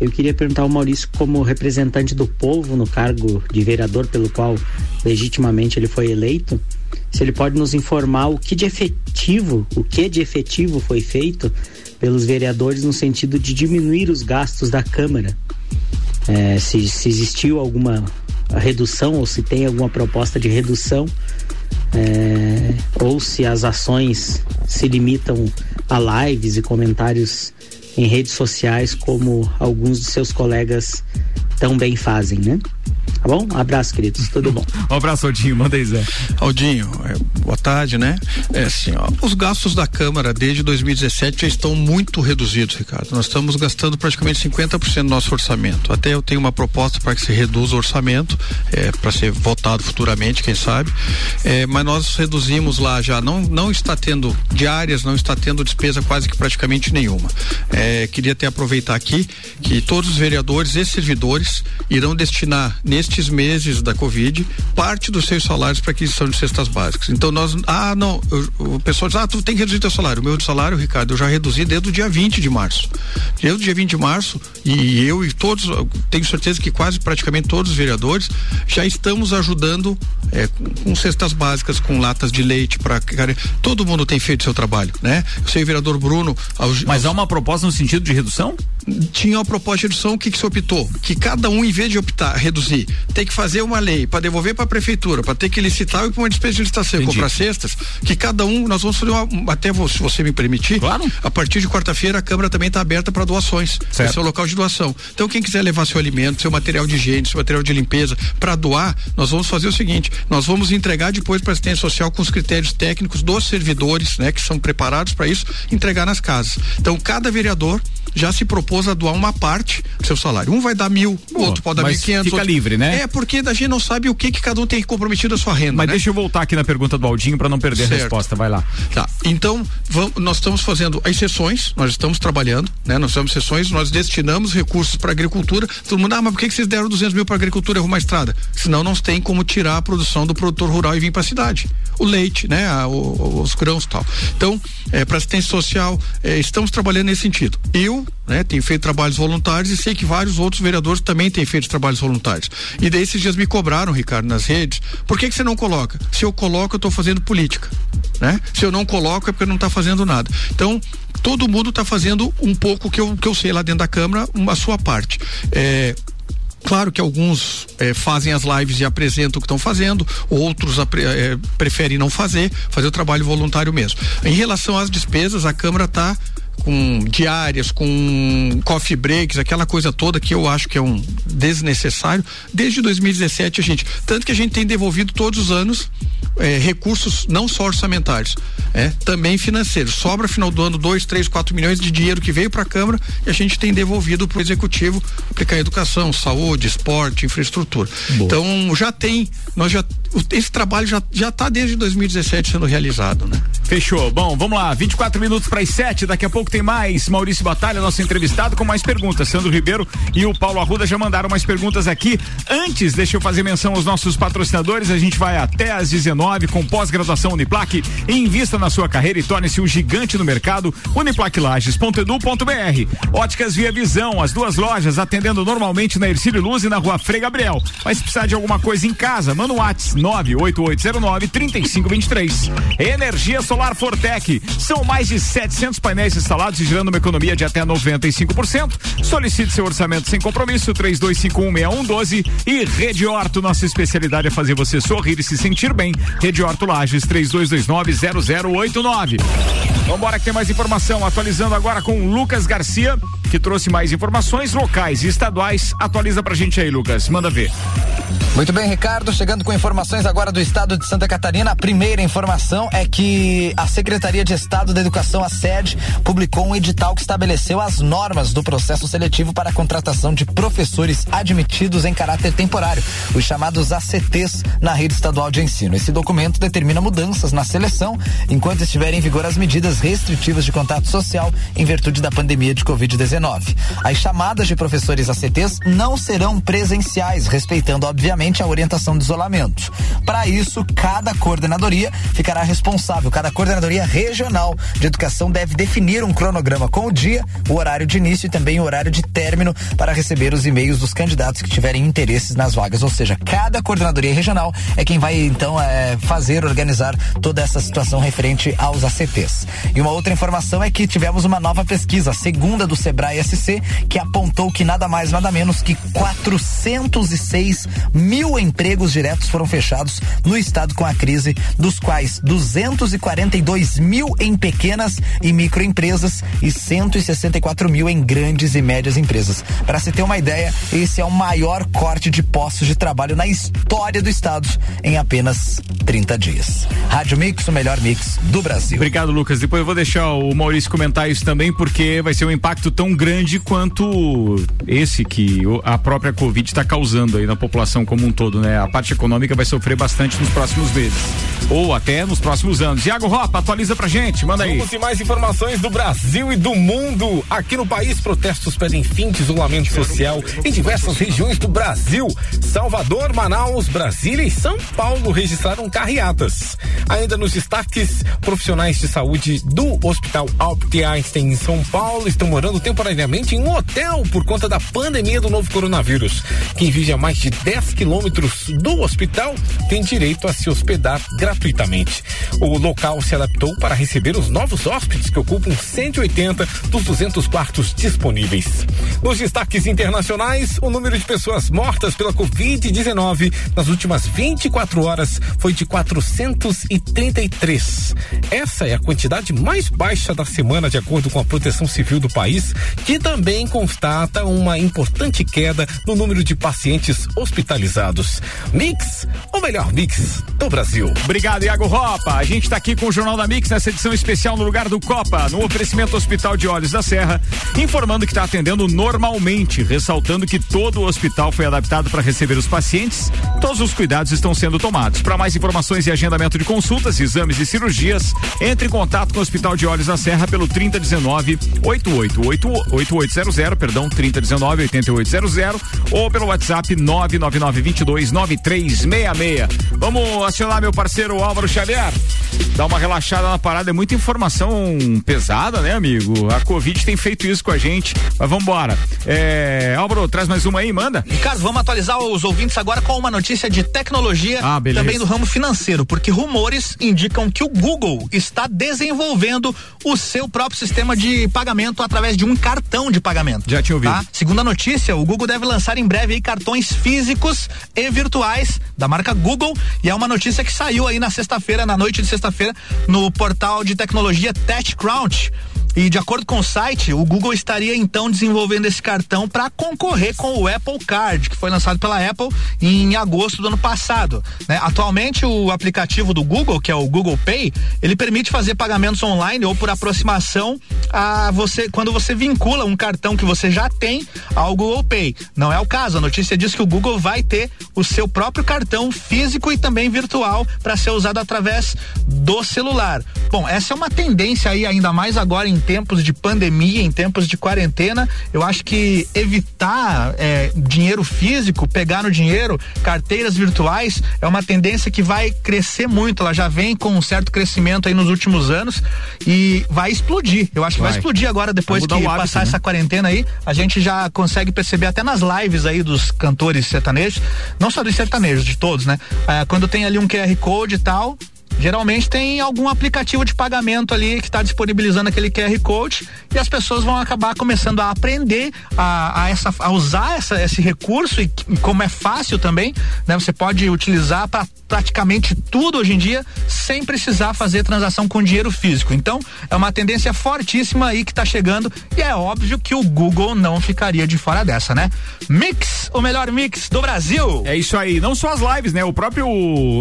Eu queria perguntar ao Maurício, como representante do povo no cargo de vereador pelo qual legitimamente ele foi eleito, se ele pode nos informar o que de efetivo, o que de efetivo foi feito pelos vereadores no sentido de diminuir os gastos da Câmara. É, se, se existiu alguma redução ou se tem alguma proposta de redução é, ou se as ações se limitam a lives e comentários em redes sociais como alguns de seus colegas também fazem, né? Tá bom? Um abraço, queridos. Tudo bom? um abraço, Aldinho. Manda aí, Zé. Aldinho, é, boa tarde, né? É assim, ó, os gastos da Câmara desde 2017 já estão muito reduzidos, Ricardo. Nós estamos gastando praticamente 50% do nosso orçamento. Até eu tenho uma proposta para que se reduza o orçamento, é, para ser votado futuramente, quem sabe. É, mas nós reduzimos lá já. Não, não está tendo diárias, não está tendo despesa quase que praticamente nenhuma. É, queria até aproveitar aqui que todos os vereadores e servidores irão destinar nestes meses da Covid, parte dos seus salários para aquisição de cestas básicas. Então nós, ah, não, o pessoal diz, ah, tu tem que reduzir teu salário. O meu salário, Ricardo, eu já reduzi desde o dia 20 de março. Desde o dia 20 de março, e eu e todos, tenho certeza que quase praticamente todos os vereadores já estamos ajudando é, com, com cestas básicas, com latas de leite para todo mundo tem feito seu trabalho, né? Eu sei o vereador Bruno. Aos, Mas aos... há uma proposta no sentido de redução? Tinha a proposta de redução, o que, que se optou? Que cada um, em vez de optar, reduzir, tem que fazer uma lei para devolver para a prefeitura, para ter que licitar e para uma despesa de licitação e comprar cestas, que cada um, nós vamos fazer uma, até se você me permitir, claro. a partir de quarta-feira a Câmara também está aberta para doações. Certo. Esse é o local de doação. Então, quem quiser levar seu alimento, seu material de higiene, seu material de limpeza para doar, nós vamos fazer o seguinte: nós vamos entregar depois para assistência social com os critérios técnicos dos servidores, né, que são preparados para isso, entregar nas casas. Então, cada vereador já se propôs a doar uma parte do seu salário. Um vai dar mil, o outro pode dar mil quinhentos. Fica outro... livre, né? É, porque a gente não sabe o que que cada um tem comprometido a sua renda. Mas né? deixa eu voltar aqui na pergunta do Aldinho para não perder certo. a resposta. Vai lá. Tá. Então, vamos, nós estamos fazendo as sessões, nós estamos trabalhando, né? Nós temos sessões, nós destinamos recursos para agricultura. Todo mundo, ah, mas por que, que vocês deram 200 mil para agricultura e arrumar estrada? Senão não tem como tirar a produção do produtor rural e vir para a cidade. O leite, né? A, o, os grãos e tal. Então, é, para assistência social, é, estamos trabalhando nesse sentido. Eu, né, tenho feito trabalhos voluntários e sei que vários outros vereadores também têm feito trabalhos voluntários. E daí esses dias me cobraram, Ricardo, nas redes, por que que você não coloca? Se eu coloco, eu estou fazendo política, né? Se eu não coloco é porque não está fazendo nada. Então, todo mundo está fazendo um pouco que eu, que eu sei lá dentro da Câmara, uma sua parte. É, Claro que alguns eh, fazem as lives e apresentam o que estão fazendo, outros eh, preferem não fazer, fazer o trabalho voluntário mesmo. Em relação às despesas, a Câmara está com diárias, com coffee breaks, aquela coisa toda que eu acho que é um desnecessário. Desde 2017 a gente, tanto que a gente tem devolvido todos os anos é, recursos não só orçamentários, é, também financeiros. Sobra final do ano dois, três, quatro milhões de dinheiro que veio para a Câmara e a gente tem devolvido para o Executivo aplicar educação, saúde, esporte, infraestrutura. Boa. Então já tem, nós já esse trabalho já já está desde 2017 sendo realizado, né? Fechou. Bom, vamos lá. 24 minutos para as 7. Daqui a pouco tem mais. Maurício Batalha, nosso entrevistado, com mais perguntas. Sandro Ribeiro e o Paulo Arruda já mandaram mais perguntas aqui. Antes, deixa eu fazer menção aos nossos patrocinadores. A gente vai até às 19 com pós-graduação Uniplaque. Invista na sua carreira e torne-se um gigante no mercado. Uniplaquilages.edu.br. Óticas Via Visão, as duas lojas atendendo normalmente na Ercílio Luz e na rua Frei Gabriel. Mas se precisar de alguma coisa em casa, manda um WhatsApp 98809 3523. Energia Solar Fortec. São mais de 700 painéis instalados e gerando uma economia de até 95%. Solicite seu orçamento sem compromisso, 32516112 e Rede Horto, nossa especialidade é fazer você sorrir e se sentir bem. Rede Horto Lages, 32290089. Vambora que tem mais informação, atualizando agora com Lucas Garcia, que trouxe mais informações locais e estaduais. Atualiza pra gente aí, Lucas, manda ver. Muito bem, Ricardo, chegando com informações agora do estado de Santa Catarina. A primeira informação é que a Secretaria de Estado da Educação, a SED, publicou um edital que estabeleceu as normas do processo seletivo para a contratação de professores admitidos em caráter temporário, os chamados ACTs, na rede estadual de ensino. Esse documento determina mudanças na seleção enquanto estiverem em vigor as medidas restritivas de contato social em virtude da pandemia de Covid-19. As chamadas de professores ACTs não serão presenciais, respeitando, obviamente, a orientação de isolamento. Para isso, cada coordenadoria ficará responsável, cada coordenadoria regional de educação deve definir um cronograma com o dia, o horário de início e também o horário de término para receber os e-mails dos candidatos que tiverem interesses nas vagas. Ou seja, cada coordenadoria regional é quem vai então é, fazer, organizar toda essa situação referente aos ACTs. E uma outra informação é que tivemos uma nova pesquisa, segunda do Sebrae SC, que apontou que nada mais, nada menos que 406 mil empregos diretos foram fechados no estado com a crise, dos quais 242 mil em pequenas e microempresas e 164 mil em grandes e médias empresas. Para se ter uma ideia, esse é o maior corte de postos de trabalho na história do estado em apenas 30 dias. Rádio Mix, o melhor mix do Brasil. Obrigado, Lucas. Depois eu vou deixar o Maurício comentar isso também, porque vai ser um impacto tão grande quanto esse que a própria Covid está causando aí na população como um todo, né? A parte econômica vai sofrer bastante nos próximos meses. Ou até nos próximos anos. Iago Ropa, atualiza pra gente, manda aí. Vamos mais informações do Brasil e do mundo. Aqui no país, protestos pedem fim de isolamento social em diversas regiões do Brasil. Salvador, Manaus, Brasília e São Paulo registraram carreatas. Ainda nos destaques, profissionais de saúde do Hospital Albert Einstein em São Paulo estão morando temporariamente em um hotel por conta da pandemia do novo coronavírus. Quem vive a mais de 10 quilômetros do hospital tem direito a se hospedar gratuitamente. O local se adaptou para receber os novos hóspedes que ocupam 180 dos 200 quartos disponíveis. Nos destaques internacionais, o número de pessoas mortas pela Covid-19 nas últimas 24 horas foi de 433. Essa é a quantidade mais baixa da semana, de acordo com a Proteção Civil do país, que também constata uma importante queda no número de pacientes hospitalizados. Mix, o melhor mix do Brasil. Obrigado, Iago Ropa. A gente está aqui com o Jornal da Mix nessa edição especial no lugar do Copa, no oferecimento Hospital de Olhos da Serra, informando que está atendendo normalmente, ressaltando que todo o hospital foi adaptado para receber os pacientes. Todos os cuidados estão sendo tomados. Para mais informações e agendamento de consultas, exames e cirurgias, entre em contato com o Hospital de Olhos da Serra pelo 3019 8800, perdão, 3019 8800 ou pelo WhatsApp 999 22 9366. Vamos acionar meu parceiro Álvaro Xavier. Dar uma relaxada na parada, é muita informação pesada, né, amigo? A Covid tem feito isso com a gente, mas vamos embora. É, Álvaro, traz mais uma aí, manda. Ricardo, vamos atualizar os ouvintes agora com uma notícia de tecnologia, ah, também do ramo financeiro, porque rumores indicam que o Google está desenvolvendo o seu próprio sistema de pagamento através de um cartão de pagamento. Já tinha ouvido. Tá? Segundo a notícia, o Google deve lançar em breve cartões físicos e virtuais da marca Google e é uma notícia que saiu aí na sexta-feira, na noite de sexta-feira, no portal de tecnologia TechCrunch. E de acordo com o site, o Google estaria então desenvolvendo esse cartão para concorrer com o Apple Card, que foi lançado pela Apple em agosto do ano passado. Né? Atualmente, o aplicativo do Google, que é o Google Pay, ele permite fazer pagamentos online ou por aproximação a você quando você vincula um cartão que você já tem ao Google Pay. Não é o caso. A notícia diz que o Google vai ter o seu próprio cartão físico e também virtual para ser usado através do celular. Bom, essa é uma tendência aí ainda mais agora em tempos de pandemia, em tempos de quarentena, eu acho que evitar é, dinheiro físico, pegar no dinheiro, carteiras virtuais, é uma tendência que vai crescer muito. Ela já vem com um certo crescimento aí nos últimos anos e vai explodir. Eu acho que vai, vai explodir agora, depois que hábito, passar né? essa quarentena aí. A gente já consegue perceber até nas lives aí dos cantores sertanejos, não só dos sertanejos, de todos, né? É, quando tem ali um QR Code e tal, Geralmente tem algum aplicativo de pagamento ali que está disponibilizando aquele QR Code e as pessoas vão acabar começando a aprender a, a, essa, a usar essa, esse recurso e, e como é fácil também, né? Você pode utilizar para praticamente tudo hoje em dia sem precisar fazer transação com dinheiro físico. Então é uma tendência fortíssima aí que está chegando e é óbvio que o Google não ficaria de fora dessa, né? Mix, o melhor mix do Brasil. É isso aí. Não só as lives, né? O próprio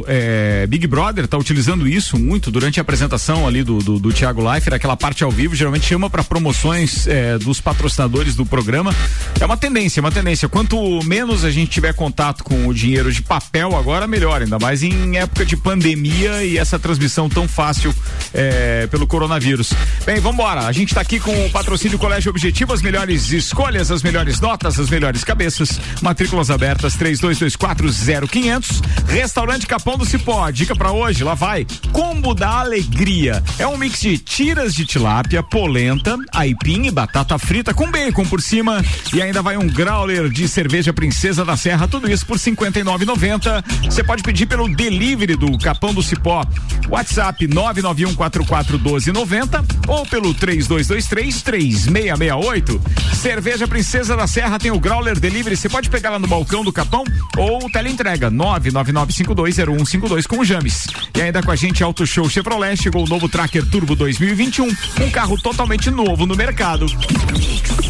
é, Big Brother está utilizando utilizando isso muito durante a apresentação ali do, do, do Thiago Leifert, aquela parte ao vivo, geralmente chama para promoções é, dos patrocinadores do programa. É uma tendência, é uma tendência. Quanto menos a gente tiver contato com o dinheiro de papel, agora melhor, ainda mais em época de pandemia e essa transmissão tão fácil é, pelo coronavírus. Bem, vamos embora. A gente está aqui com o patrocínio Colégio Objetivo, as melhores escolhas, as melhores notas, as melhores cabeças. Matrículas abertas 32240500. Restaurante Capão do Cipó. Dica para hoje, lá vai. Combo da Alegria. É um mix de tiras de tilápia, polenta, aipim e batata frita com bacon por cima. E ainda vai um growler de cerveja Princesa da Serra. Tudo isso por R$ 59,90. Você pode pedir pelo delivery do Capão do Cipó. WhatsApp 991441290 ou pelo 32233668. Cerveja Princesa da Serra tem o growler delivery. Você pode pegar lá no balcão do Capão ou teleentrega 999520152 com o James. E ainda com a gente Auto Show Chevrolet, chegou o novo Tracker Turbo 2021, um carro totalmente novo no mercado.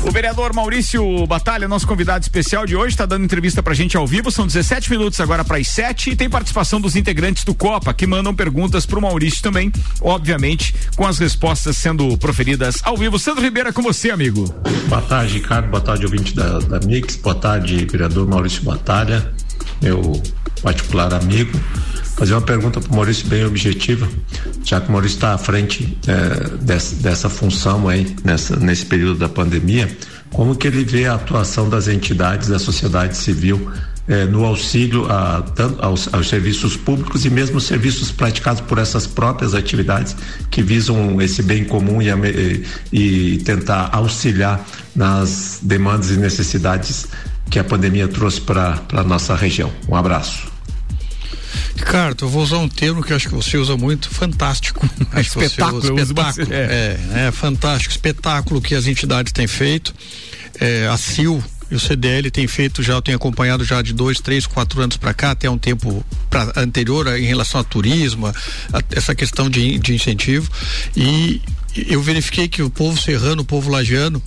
O vereador Maurício Batalha, nosso convidado especial de hoje, está dando entrevista pra gente ao vivo. São 17 minutos agora para as 7 e tem participação dos integrantes do Copa que mandam perguntas pro Maurício também, obviamente, com as respostas sendo proferidas ao vivo. Sandro Ribeira com você, amigo. Boa tarde, Ricardo. Boa tarde, ouvinte da, da Mix. Boa tarde, vereador Maurício Batalha, meu particular amigo fazer uma pergunta para o Maurício bem objetiva, já que o Maurício está à frente é, dessa, dessa função aí, nessa, nesse período da pandemia, como que ele vê a atuação das entidades da sociedade civil é, no auxílio a, aos, aos, serviços públicos e mesmo serviços praticados por essas próprias atividades que visam esse bem comum e, e tentar auxiliar nas demandas e necessidades que a pandemia trouxe para a nossa região. Um abraço. Ricardo, eu vou usar um termo que eu acho que você usa muito, fantástico. espetáculo. Usa, espetáculo. É, é, é, fantástico, espetáculo que as entidades têm feito. É, a CIL e o CDL tem feito já, eu tenho acompanhado já de dois, três, quatro anos para cá, até um tempo pra, anterior em relação a turismo, a, essa questão de, de incentivo. E eu verifiquei que o povo serrano, o povo lagiano,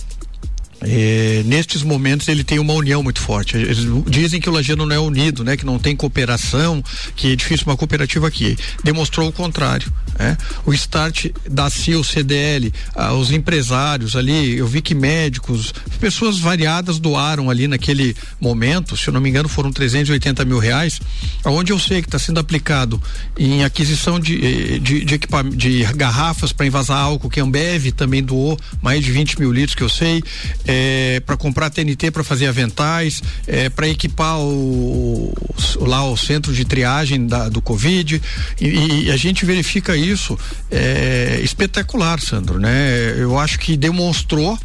é, nestes momentos ele tem uma união muito forte. Eles dizem que o Lagiano não é unido, né? Que não tem cooperação, que é difícil uma cooperativa aqui. Demonstrou o contrário. Né? O start da CIO, CDL, ah, os empresários ali, eu vi que médicos, pessoas variadas doaram ali naquele momento, se eu não me engano, foram 380 mil reais, aonde eu sei que está sendo aplicado em aquisição de, eh, de, de, de garrafas para envasar álcool, que a Ambev também doou mais de 20 mil litros que eu sei é, para comprar TNT para fazer aventais, é, para equipar o, o, lá o centro de triagem da, do Covid e, e, a gente verifica isso é, espetacular, Sandro, né? Eu acho que demonstrou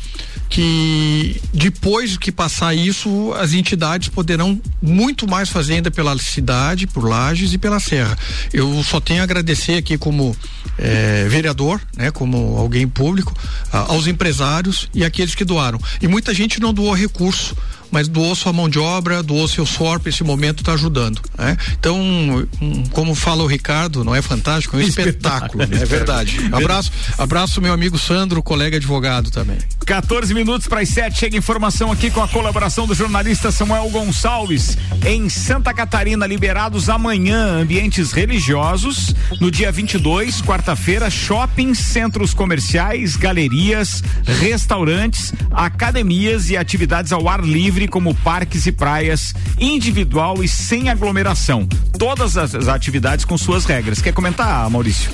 que depois que passar isso, as entidades poderão muito mais fazer ainda pela cidade, por Lages e pela Serra. Eu só tenho a agradecer aqui como é, vereador, né, como alguém público, a, aos empresários e aqueles que doaram. E muita gente não doou recurso mas doou sua mão de obra, doou seu suor para esse momento está ajudando. Né? Então, um, como fala o Ricardo, não é fantástico? É um espetáculo, é verdade. Abraço, abraço meu amigo Sandro, colega advogado também. 14 minutos para as 7, chega informação aqui com a colaboração do jornalista Samuel Gonçalves. Em Santa Catarina, liberados amanhã ambientes religiosos. No dia 22, quarta-feira, shoppings, centros comerciais, galerias, restaurantes, academias e atividades ao ar livre livre como parques e praias, individual e sem aglomeração. Todas as, as atividades com suas regras. Quer comentar, Maurício?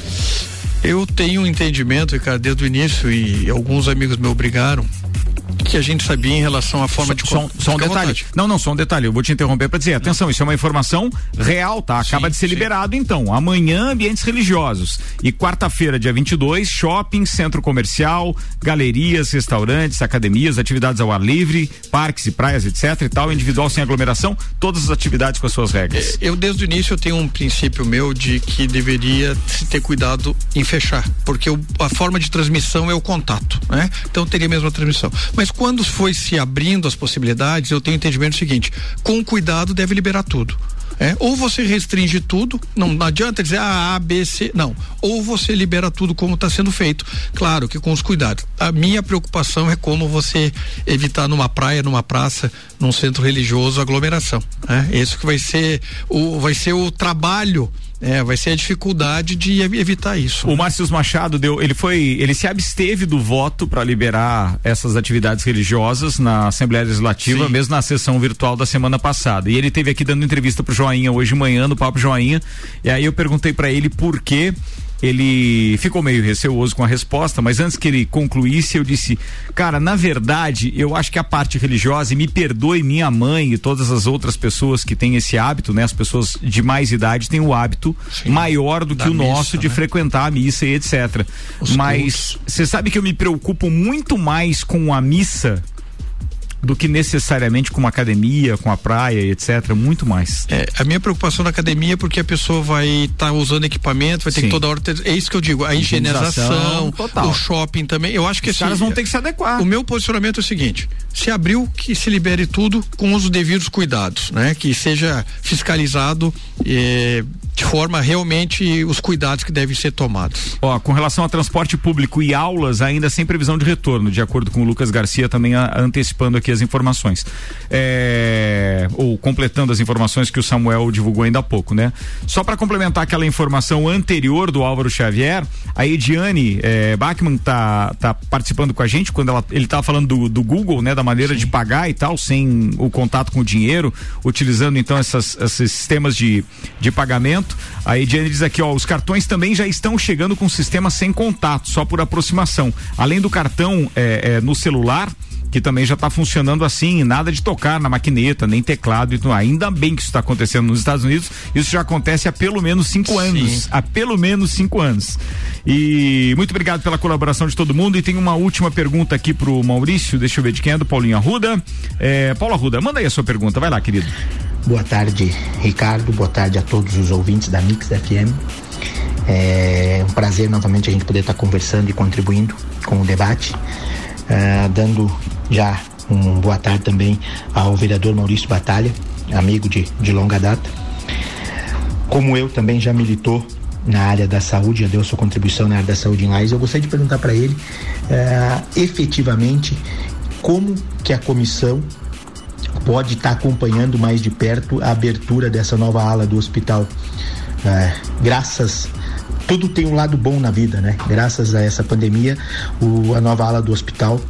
Eu tenho um entendimento, Ricardo, desde o início, e alguns amigos me obrigaram, que a gente sabia em relação à forma de só, só um detalhe. Não, não, só um detalhe. Eu vou te interromper para dizer, atenção, isso é uma informação real, tá? Acaba sim, de ser sim. liberado então. Amanhã ambientes religiosos e quarta-feira, dia 22, shopping, centro comercial, galerias, restaurantes, academias, atividades ao ar livre, parques e praias, etc e tal, individual sem aglomeração, todas as atividades com as suas regras. É, eu desde o início eu tenho um princípio meu de que deveria se ter cuidado em fechar, porque o, a forma de transmissão é o contato, né? Então teria mesmo a transmissão. Mas quando foi se abrindo as possibilidades, eu tenho entendimento seguinte: com cuidado deve liberar tudo. É, ou você restringe tudo, não, não adianta dizer ah, A, B, C, não. Ou você libera tudo como está sendo feito. Claro que com os cuidados. A minha preocupação é como você evitar numa praia, numa praça, num centro religioso, aglomeração. É, isso que vai ser o, vai ser o trabalho é, vai ser a dificuldade de evitar isso. O né? Márcio Machado deu, ele foi, ele se absteve do voto para liberar essas atividades religiosas na Assembleia Legislativa, Sim. mesmo na sessão virtual da semana passada. E ele teve aqui dando entrevista pro Joinha hoje de manhã no Papo Joinha. E aí eu perguntei para ele por que ele ficou meio receoso com a resposta, mas antes que ele concluísse, eu disse: Cara, na verdade, eu acho que a parte religiosa, e me perdoe minha mãe e todas as outras pessoas que têm esse hábito, né? As pessoas de mais idade têm o hábito Sim, maior do que o missa, nosso de né? frequentar a missa e etc. Os mas você sabe que eu me preocupo muito mais com a missa do que necessariamente com uma academia, com a praia, etc. Muito mais. É, a minha preocupação na academia é porque a pessoa vai estar tá usando equipamento, vai ter Sim. que toda hora ter, é isso que eu digo, a higienização, o shopping também. Eu acho que os caras vão ter que se adequar. O meu posicionamento é o seguinte: se abriu, que se libere tudo com os devidos cuidados, né? Que seja fiscalizado eh, de forma realmente os cuidados que devem ser tomados. Ó, com relação a transporte público e aulas, ainda sem previsão de retorno, de acordo com o Lucas Garcia, também a, antecipando aqui as informações. É, ou completando as informações que o Samuel divulgou ainda há pouco, né? Só para complementar aquela informação anterior do Álvaro Xavier, a Ediane é, Bachmann tá, tá participando com a gente quando ela, ele tava falando do, do Google, né? Da maneira Sim. de pagar e tal, sem o contato com o dinheiro, utilizando então essas, esses sistemas de, de pagamento contato. A Ediane diz aqui, ó, os cartões também já estão chegando com sistema sem contato, só por aproximação. Além do cartão é, é, no celular, que também já está funcionando assim, nada de tocar na maquineta, nem teclado. Então, ainda bem que isso está acontecendo nos Estados Unidos. Isso já acontece há pelo menos cinco Sim. anos. Há pelo menos cinco anos. E muito obrigado pela colaboração de todo mundo. E tem uma última pergunta aqui pro Maurício. Deixa eu ver de quem é, do Paulinho Arruda. É, Paulo Arruda, manda aí a sua pergunta. Vai lá, querido. Boa tarde, Ricardo. Boa tarde a todos os ouvintes da Mix FM. É um prazer novamente a gente poder estar conversando e contribuindo com o debate, uh, dando já um boa tarde também ao vereador Maurício Batalha, amigo de, de longa data. Como eu também já militou na área da saúde, já deu sua contribuição na área da saúde em Lais, eu gostaria de perguntar para ele uh, efetivamente como que a comissão pode estar acompanhando mais de perto a abertura dessa nova ala do hospital. Uh, graças tudo tem um lado bom na vida, né? Graças a essa pandemia, o, a nova ala do hospital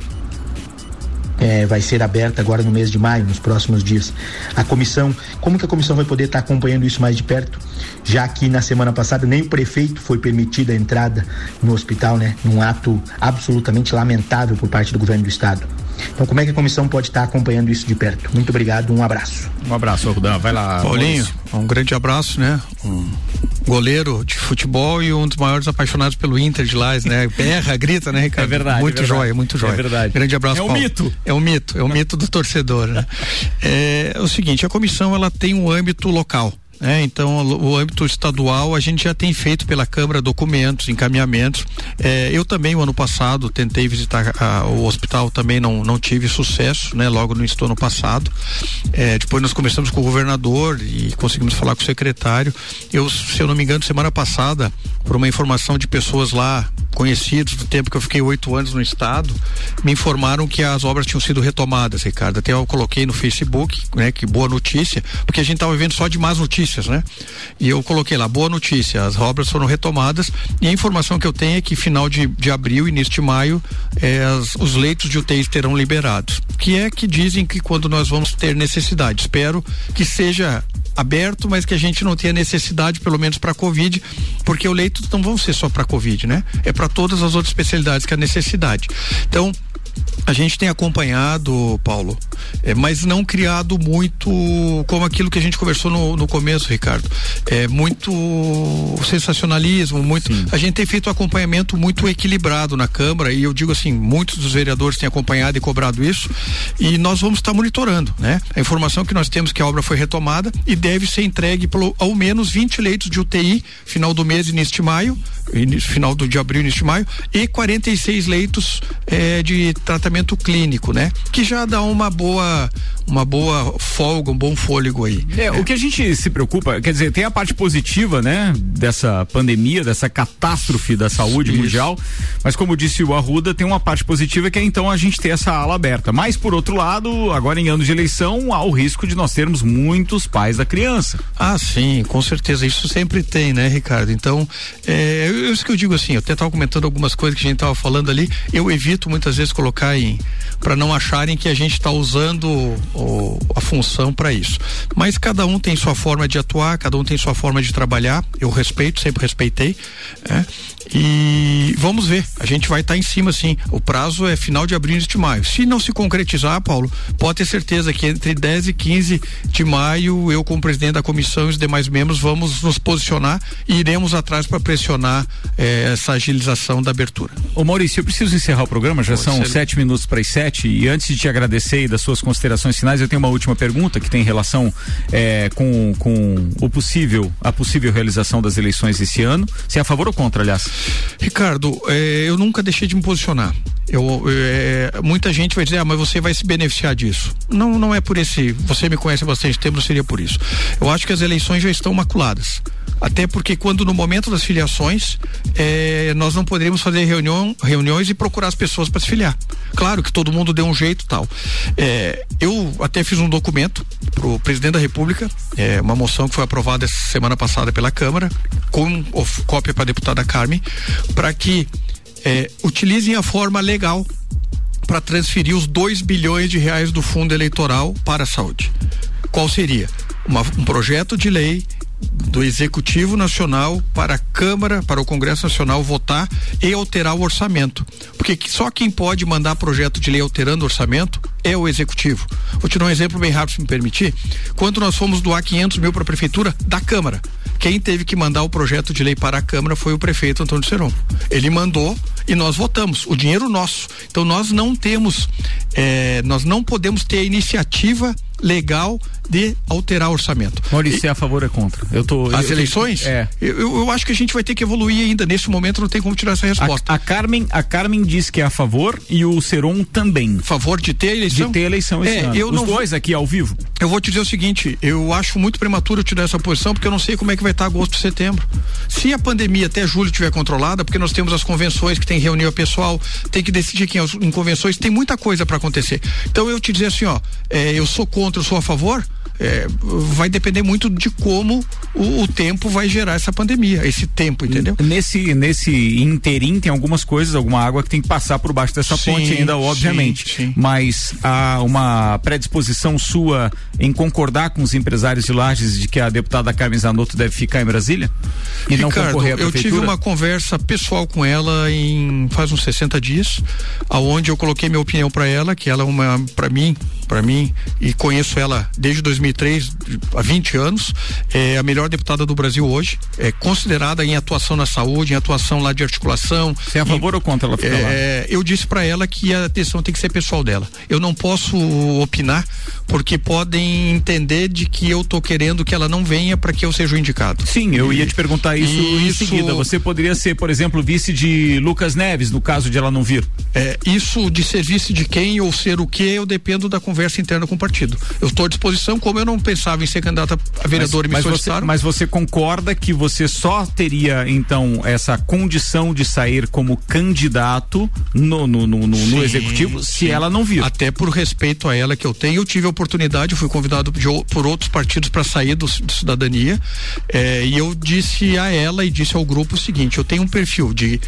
é, vai ser aberta agora no mês de maio, nos próximos dias. A comissão, como que a comissão vai poder estar acompanhando isso mais de perto? Já que na semana passada nem o prefeito foi permitida a entrada no hospital, né? Num ato absolutamente lamentável por parte do governo do estado. Então, como é que a comissão pode estar acompanhando isso de perto? Muito obrigado, um abraço. Um abraço, Rudan. Vai lá. Paulinho, Maurício. um grande abraço, né? Um goleiro de futebol e um dos maiores apaixonados pelo Inter de Lais, né? Berra, grita, né, Ricardo? É verdade. Muito é verdade. joia, muito joia. É verdade. Grande abraço, É um Paulo. mito. É um mito, é um mito do torcedor, né? é, é o seguinte, a comissão ela tem um âmbito local. É, então, o âmbito estadual, a gente já tem feito pela Câmara documentos, encaminhamentos. É, eu também, o ano passado, tentei visitar a, o hospital, também não, não tive sucesso, né? Logo no ano passado. É, depois nós começamos com o governador e conseguimos falar com o secretário. Eu, se eu não me engano, semana passada, por uma informação de pessoas lá, conhecidos do tempo que eu fiquei oito anos no estado, me informaram que as obras tinham sido retomadas, Ricardo. Até eu coloquei no Facebook, né? Que boa notícia, porque a gente estava vendo só de más notícias notícias, né? E eu coloquei lá, boa notícia, as obras foram retomadas e a informação que eu tenho é que final de, de abril, início de maio, eh, as, os leitos de UTI terão liberados. Que é que dizem que quando nós vamos ter necessidade. Espero que seja aberto, mas que a gente não tenha necessidade, pelo menos para Covid, porque o leito não vão ser só para Covid, né? É para todas as outras especialidades que é necessidade. Então, a gente tem acompanhado, Paulo, é, mas não criado muito como aquilo que a gente conversou no, no começo, Ricardo. É muito sensacionalismo, muito. Sim. A gente tem feito um acompanhamento muito equilibrado na Câmara e eu digo assim, muitos dos vereadores têm acompanhado e cobrado isso e nós vamos estar monitorando, né? A informação que nós temos que a obra foi retomada e deve ser entregue pelo ao menos 20 leitos de UTI final do mês início de maio, início, final do, de abril início de maio e 46 leitos é, de tratamento clínico, né? Que já dá uma boa uma boa folga, um bom fôlego aí. É, é, o que a gente se preocupa, quer dizer, tem a parte positiva, né, dessa pandemia, dessa catástrofe da saúde Isso. mundial, mas como disse o Arruda, tem uma parte positiva que é então a gente ter essa ala aberta. Mas por outro lado, agora em anos de eleição, há o risco de nós termos muitos pais da criança. Ah, sim, com certeza, isso sempre tem, né, Ricardo? Então, é, isso que eu digo assim, eu até estava comentando algumas coisas que a gente estava falando ali, eu evito muitas vezes colocar em para não acharem que a gente está usando o, a função para isso. Mas cada um tem sua forma de atuar, cada um tem sua forma de trabalhar. Eu respeito, sempre respeitei. Né? E vamos ver, a gente vai estar tá em cima sim. O prazo é final de abril e de maio. Se não se concretizar, Paulo, pode ter certeza que entre 10 e 15 de maio, eu, como presidente da comissão e os demais membros, vamos nos posicionar e iremos atrás para pressionar eh, essa agilização da abertura. Ô Maurício, eu preciso encerrar o programa, já Pode são ser. sete minutos para as sete. E antes de te agradecer e das suas considerações finais, eu tenho uma última pergunta que tem relação eh, com, com o possível, a possível realização das eleições esse ano. Se é a favor ou contra, aliás? Ricardo, é, eu nunca deixei de me posicionar. Eu, é, muita gente vai dizer, ah, mas você vai se beneficiar disso. Não, não é por esse. Você me conhece há bastante tempo, não seria por isso. Eu acho que as eleições já estão maculadas. Até porque quando no momento das filiações, é, nós não poderíamos fazer reunião, reuniões e procurar as pessoas para se filiar. Claro que todo mundo deu um jeito tal. É, eu até fiz um documento para o presidente da República, é, uma moção que foi aprovada semana passada pela Câmara, com cópia para a deputada Carmen, para que é, utilizem a forma legal para transferir os 2 bilhões de reais do fundo eleitoral para a saúde. Qual seria? Uma, um projeto de lei do Executivo Nacional para a Câmara, para o Congresso Nacional votar e alterar o orçamento. Porque só quem pode mandar projeto de lei alterando o orçamento é o Executivo. Vou te dar um exemplo bem rápido, se me permitir. Quando nós fomos doar 500 mil para a Prefeitura da Câmara, quem teve que mandar o projeto de lei para a Câmara foi o prefeito Antônio Seron. Ele mandou e nós votamos. O dinheiro nosso. Então nós não temos, eh, nós não podemos ter a iniciativa legal de alterar o orçamento. Maurício, e, é a favor ou é contra? Eu tô, As eu, eleições? É. Eu, eu, acho que a gente vai ter que evoluir ainda. Nesse momento não tem como tirar essa resposta. A, a Carmen, a Carmen diz que é a favor e o Seron também. Favor de ter eleição? De ter eleição esse é, ano. Eu Os não dois aqui ao vivo. Eu vou te dizer o seguinte, eu acho muito prematuro tirar essa posição porque eu não sei como é que vai estar agosto e setembro. Se a pandemia até julho estiver controlada, porque nós temos as convenções que tem que reunir o pessoal, tem que decidir quem é em convenções, tem muita coisa para acontecer. Então eu te dizer assim, ó, é, eu sou contra, eu sou a favor, é, vai depender muito de como o, o, tempo vai gerar essa pandemia, esse tempo, entendeu? Nesse, nesse interim tem algumas coisas, alguma água que tem que passar por baixo dessa sim, ponte ainda, obviamente. Sim, sim. Mas há uma predisposição sua em concordar com os empresários de Lages de que a deputada Carmen Zanotto deve ficar em Brasília? E Ricardo, não concorrer à prefeitura? Eu tive uma conversa pessoal com ela em faz uns 60 dias, aonde eu coloquei minha opinião para ela, que ela é uma, para mim, para mim, e conheço ela desde 2003, há 20 anos, é a melhor deputada do Brasil hoje, é considerada em atuação na saúde, em atuação lá de articulação. Você é a favor ou contra ela ficar é, lá? Eu disse para ela que a atenção tem que ser pessoal dela. Eu não posso opinar porque podem entender de que eu tô querendo que ela não venha para que eu seja o indicado. Sim, eu ia te perguntar isso, isso em seguida. Você poderia ser, por exemplo, vice de Lucas Neves, no caso de ela não vir? É, isso de ser vice de quem ou ser o que, eu dependo da conversa interna com o partido. Eu estou à disposição, como eu não pensava em ser candidato a vereador mas, e me mas você, mas você concorda que você só teria, então, essa condição de sair como candidato no, no, no, no, sim, no executivo sim. se ela não vir? Até por respeito a ela que eu tenho, eu tive a oportunidade, fui convidado de, por outros partidos para sair do, do cidadania é, e eu disse a ela e disse ao grupo o seguinte: eu tenho um perfil de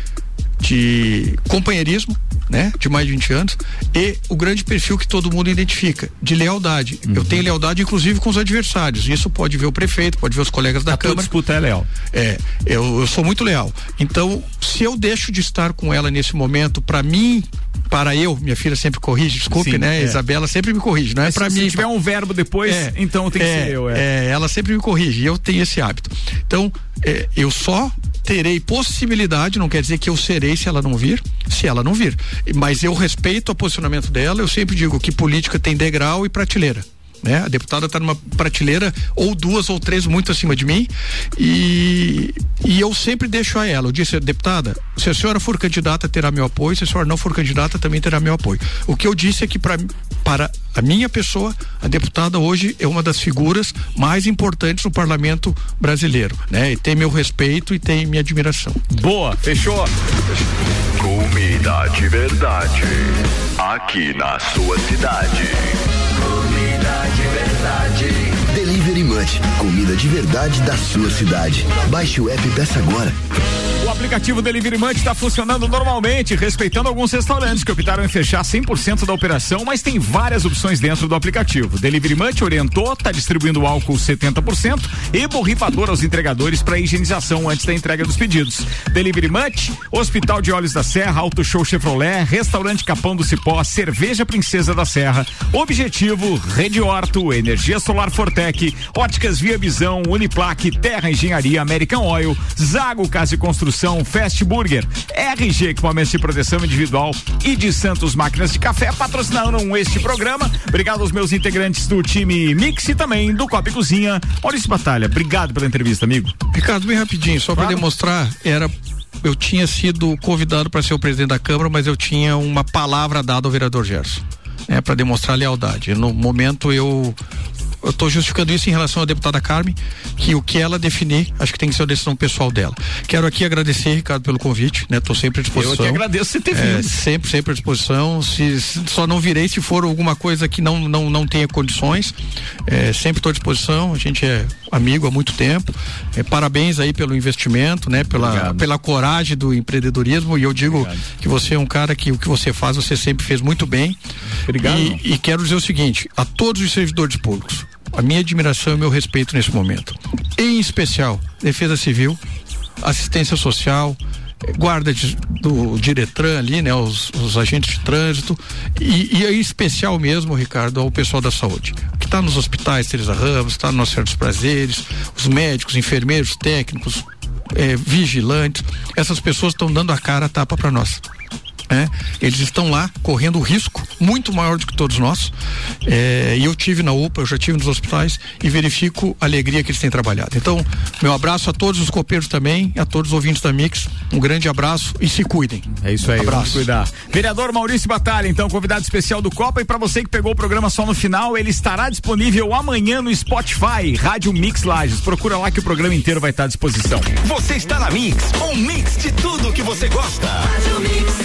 de companheirismo, né? De mais de 20 anos, e o grande perfil que todo mundo identifica, de lealdade. Uhum. Eu tenho lealdade, inclusive, com os adversários. Isso pode ver o prefeito, pode ver os colegas da A Câmara. disputa é leal. É, eu, eu sou muito leal. Então, se eu deixo de estar com ela nesse momento, para mim, para eu, minha filha sempre corrige, desculpe, Sim, né? É. Isabela sempre me corrige, não é para mim. Se tiver um verbo depois, é, então tem que é, ser eu. É. é. ela sempre me corrige e eu tenho esse hábito. Então, é, eu só terei possibilidade, não quer dizer que eu serei se ela não vir, se ela não vir. Mas eu respeito o posicionamento dela, eu sempre digo que política tem degrau e prateleira. Né? A deputada está numa prateleira ou duas ou três muito acima de mim e, e eu sempre deixo a ela. Eu disse, deputada, se a senhora for candidata terá meu apoio, se a senhora não for candidata também terá meu apoio. O que eu disse é que pra, para a minha pessoa, a deputada hoje é uma das figuras mais importantes no parlamento brasileiro, né? E tem meu respeito e tem minha admiração. Boa, fechou. Comida de verdade, aqui na sua cidade. Comida de verdade. Delivery Munch, comida de verdade da sua cidade. Baixe o app e peça agora. O aplicativo Delivery Munch está funcionando normalmente, respeitando alguns restaurantes que optaram em fechar 100% da operação, mas tem várias opções dentro do aplicativo. Delivery Munch orientou, está distribuindo álcool 70% e borrifador aos entregadores para higienização antes da entrega dos pedidos. Delivery Munch, Hospital de Olhos da Serra, Auto Show Chevrolet, Restaurante Capão do Cipó, Cerveja Princesa da Serra, Objetivo, Rede Horto, Energia Solar Fortec, Óticas Via Visão, Uniplaque, Terra Engenharia, American Oil, Zago Casa e Construção Construção, Fast Burger, RG Equipamentos de Proteção Individual e de Santos Máquinas de Café patrocinaram este programa. Obrigado aos meus integrantes do time Mix e também do Copa e Cozinha. Maurício Batalha, obrigado pela entrevista, amigo. Ricardo, bem rapidinho, só claro. para demonstrar, era eu tinha sido convidado para ser o presidente da Câmara, mas eu tinha uma palavra dada ao vereador Gerson. É, para demonstrar lealdade. No momento eu eu estou justificando isso em relação à deputada Carmen, que o que ela definir, acho que tem que ser a decisão pessoal dela. Quero aqui agradecer, Ricardo, pelo convite, né? Tô sempre à disposição. Eu que agradeço você ter vindo. É, sempre, sempre à disposição. Se, se, só não virei se for alguma coisa que não, não, não tenha condições. É, sempre estou à disposição. A gente é amigo há muito tempo. É, parabéns aí pelo investimento, né? Pela, pela coragem do empreendedorismo. E eu digo Obrigado. que você é um cara que o que você faz, você sempre fez muito bem. Obrigado. E, e quero dizer o seguinte, a todos os servidores públicos, a minha admiração e o meu respeito nesse momento. Em especial, Defesa Civil, assistência social, guarda de, do Diretran ali, né, os, os agentes de trânsito e, e, em especial mesmo, Ricardo, ao pessoal da saúde, que está nos hospitais, Teresa Ramos, está no Nosso Prazeres, os médicos, enfermeiros, técnicos, é, vigilantes, essas pessoas estão dando a cara a tapa para nós. É, eles estão lá correndo risco muito maior do que todos nós. É, e eu tive na UPA, eu já tive nos hospitais e verifico a alegria que eles têm trabalhado. Então, meu abraço a todos os copeiros também, a todos os ouvintes da Mix. Um grande abraço e se cuidem. É isso aí, abraço. vamos cuidar. Vereador Maurício Batalha, então, convidado especial do Copa. E para você que pegou o programa só no final, ele estará disponível amanhã no Spotify, Rádio Mix Lages. Procura lá que o programa inteiro vai estar à disposição. Você está na Mix, um mix de tudo que você gosta. Rádio Mix.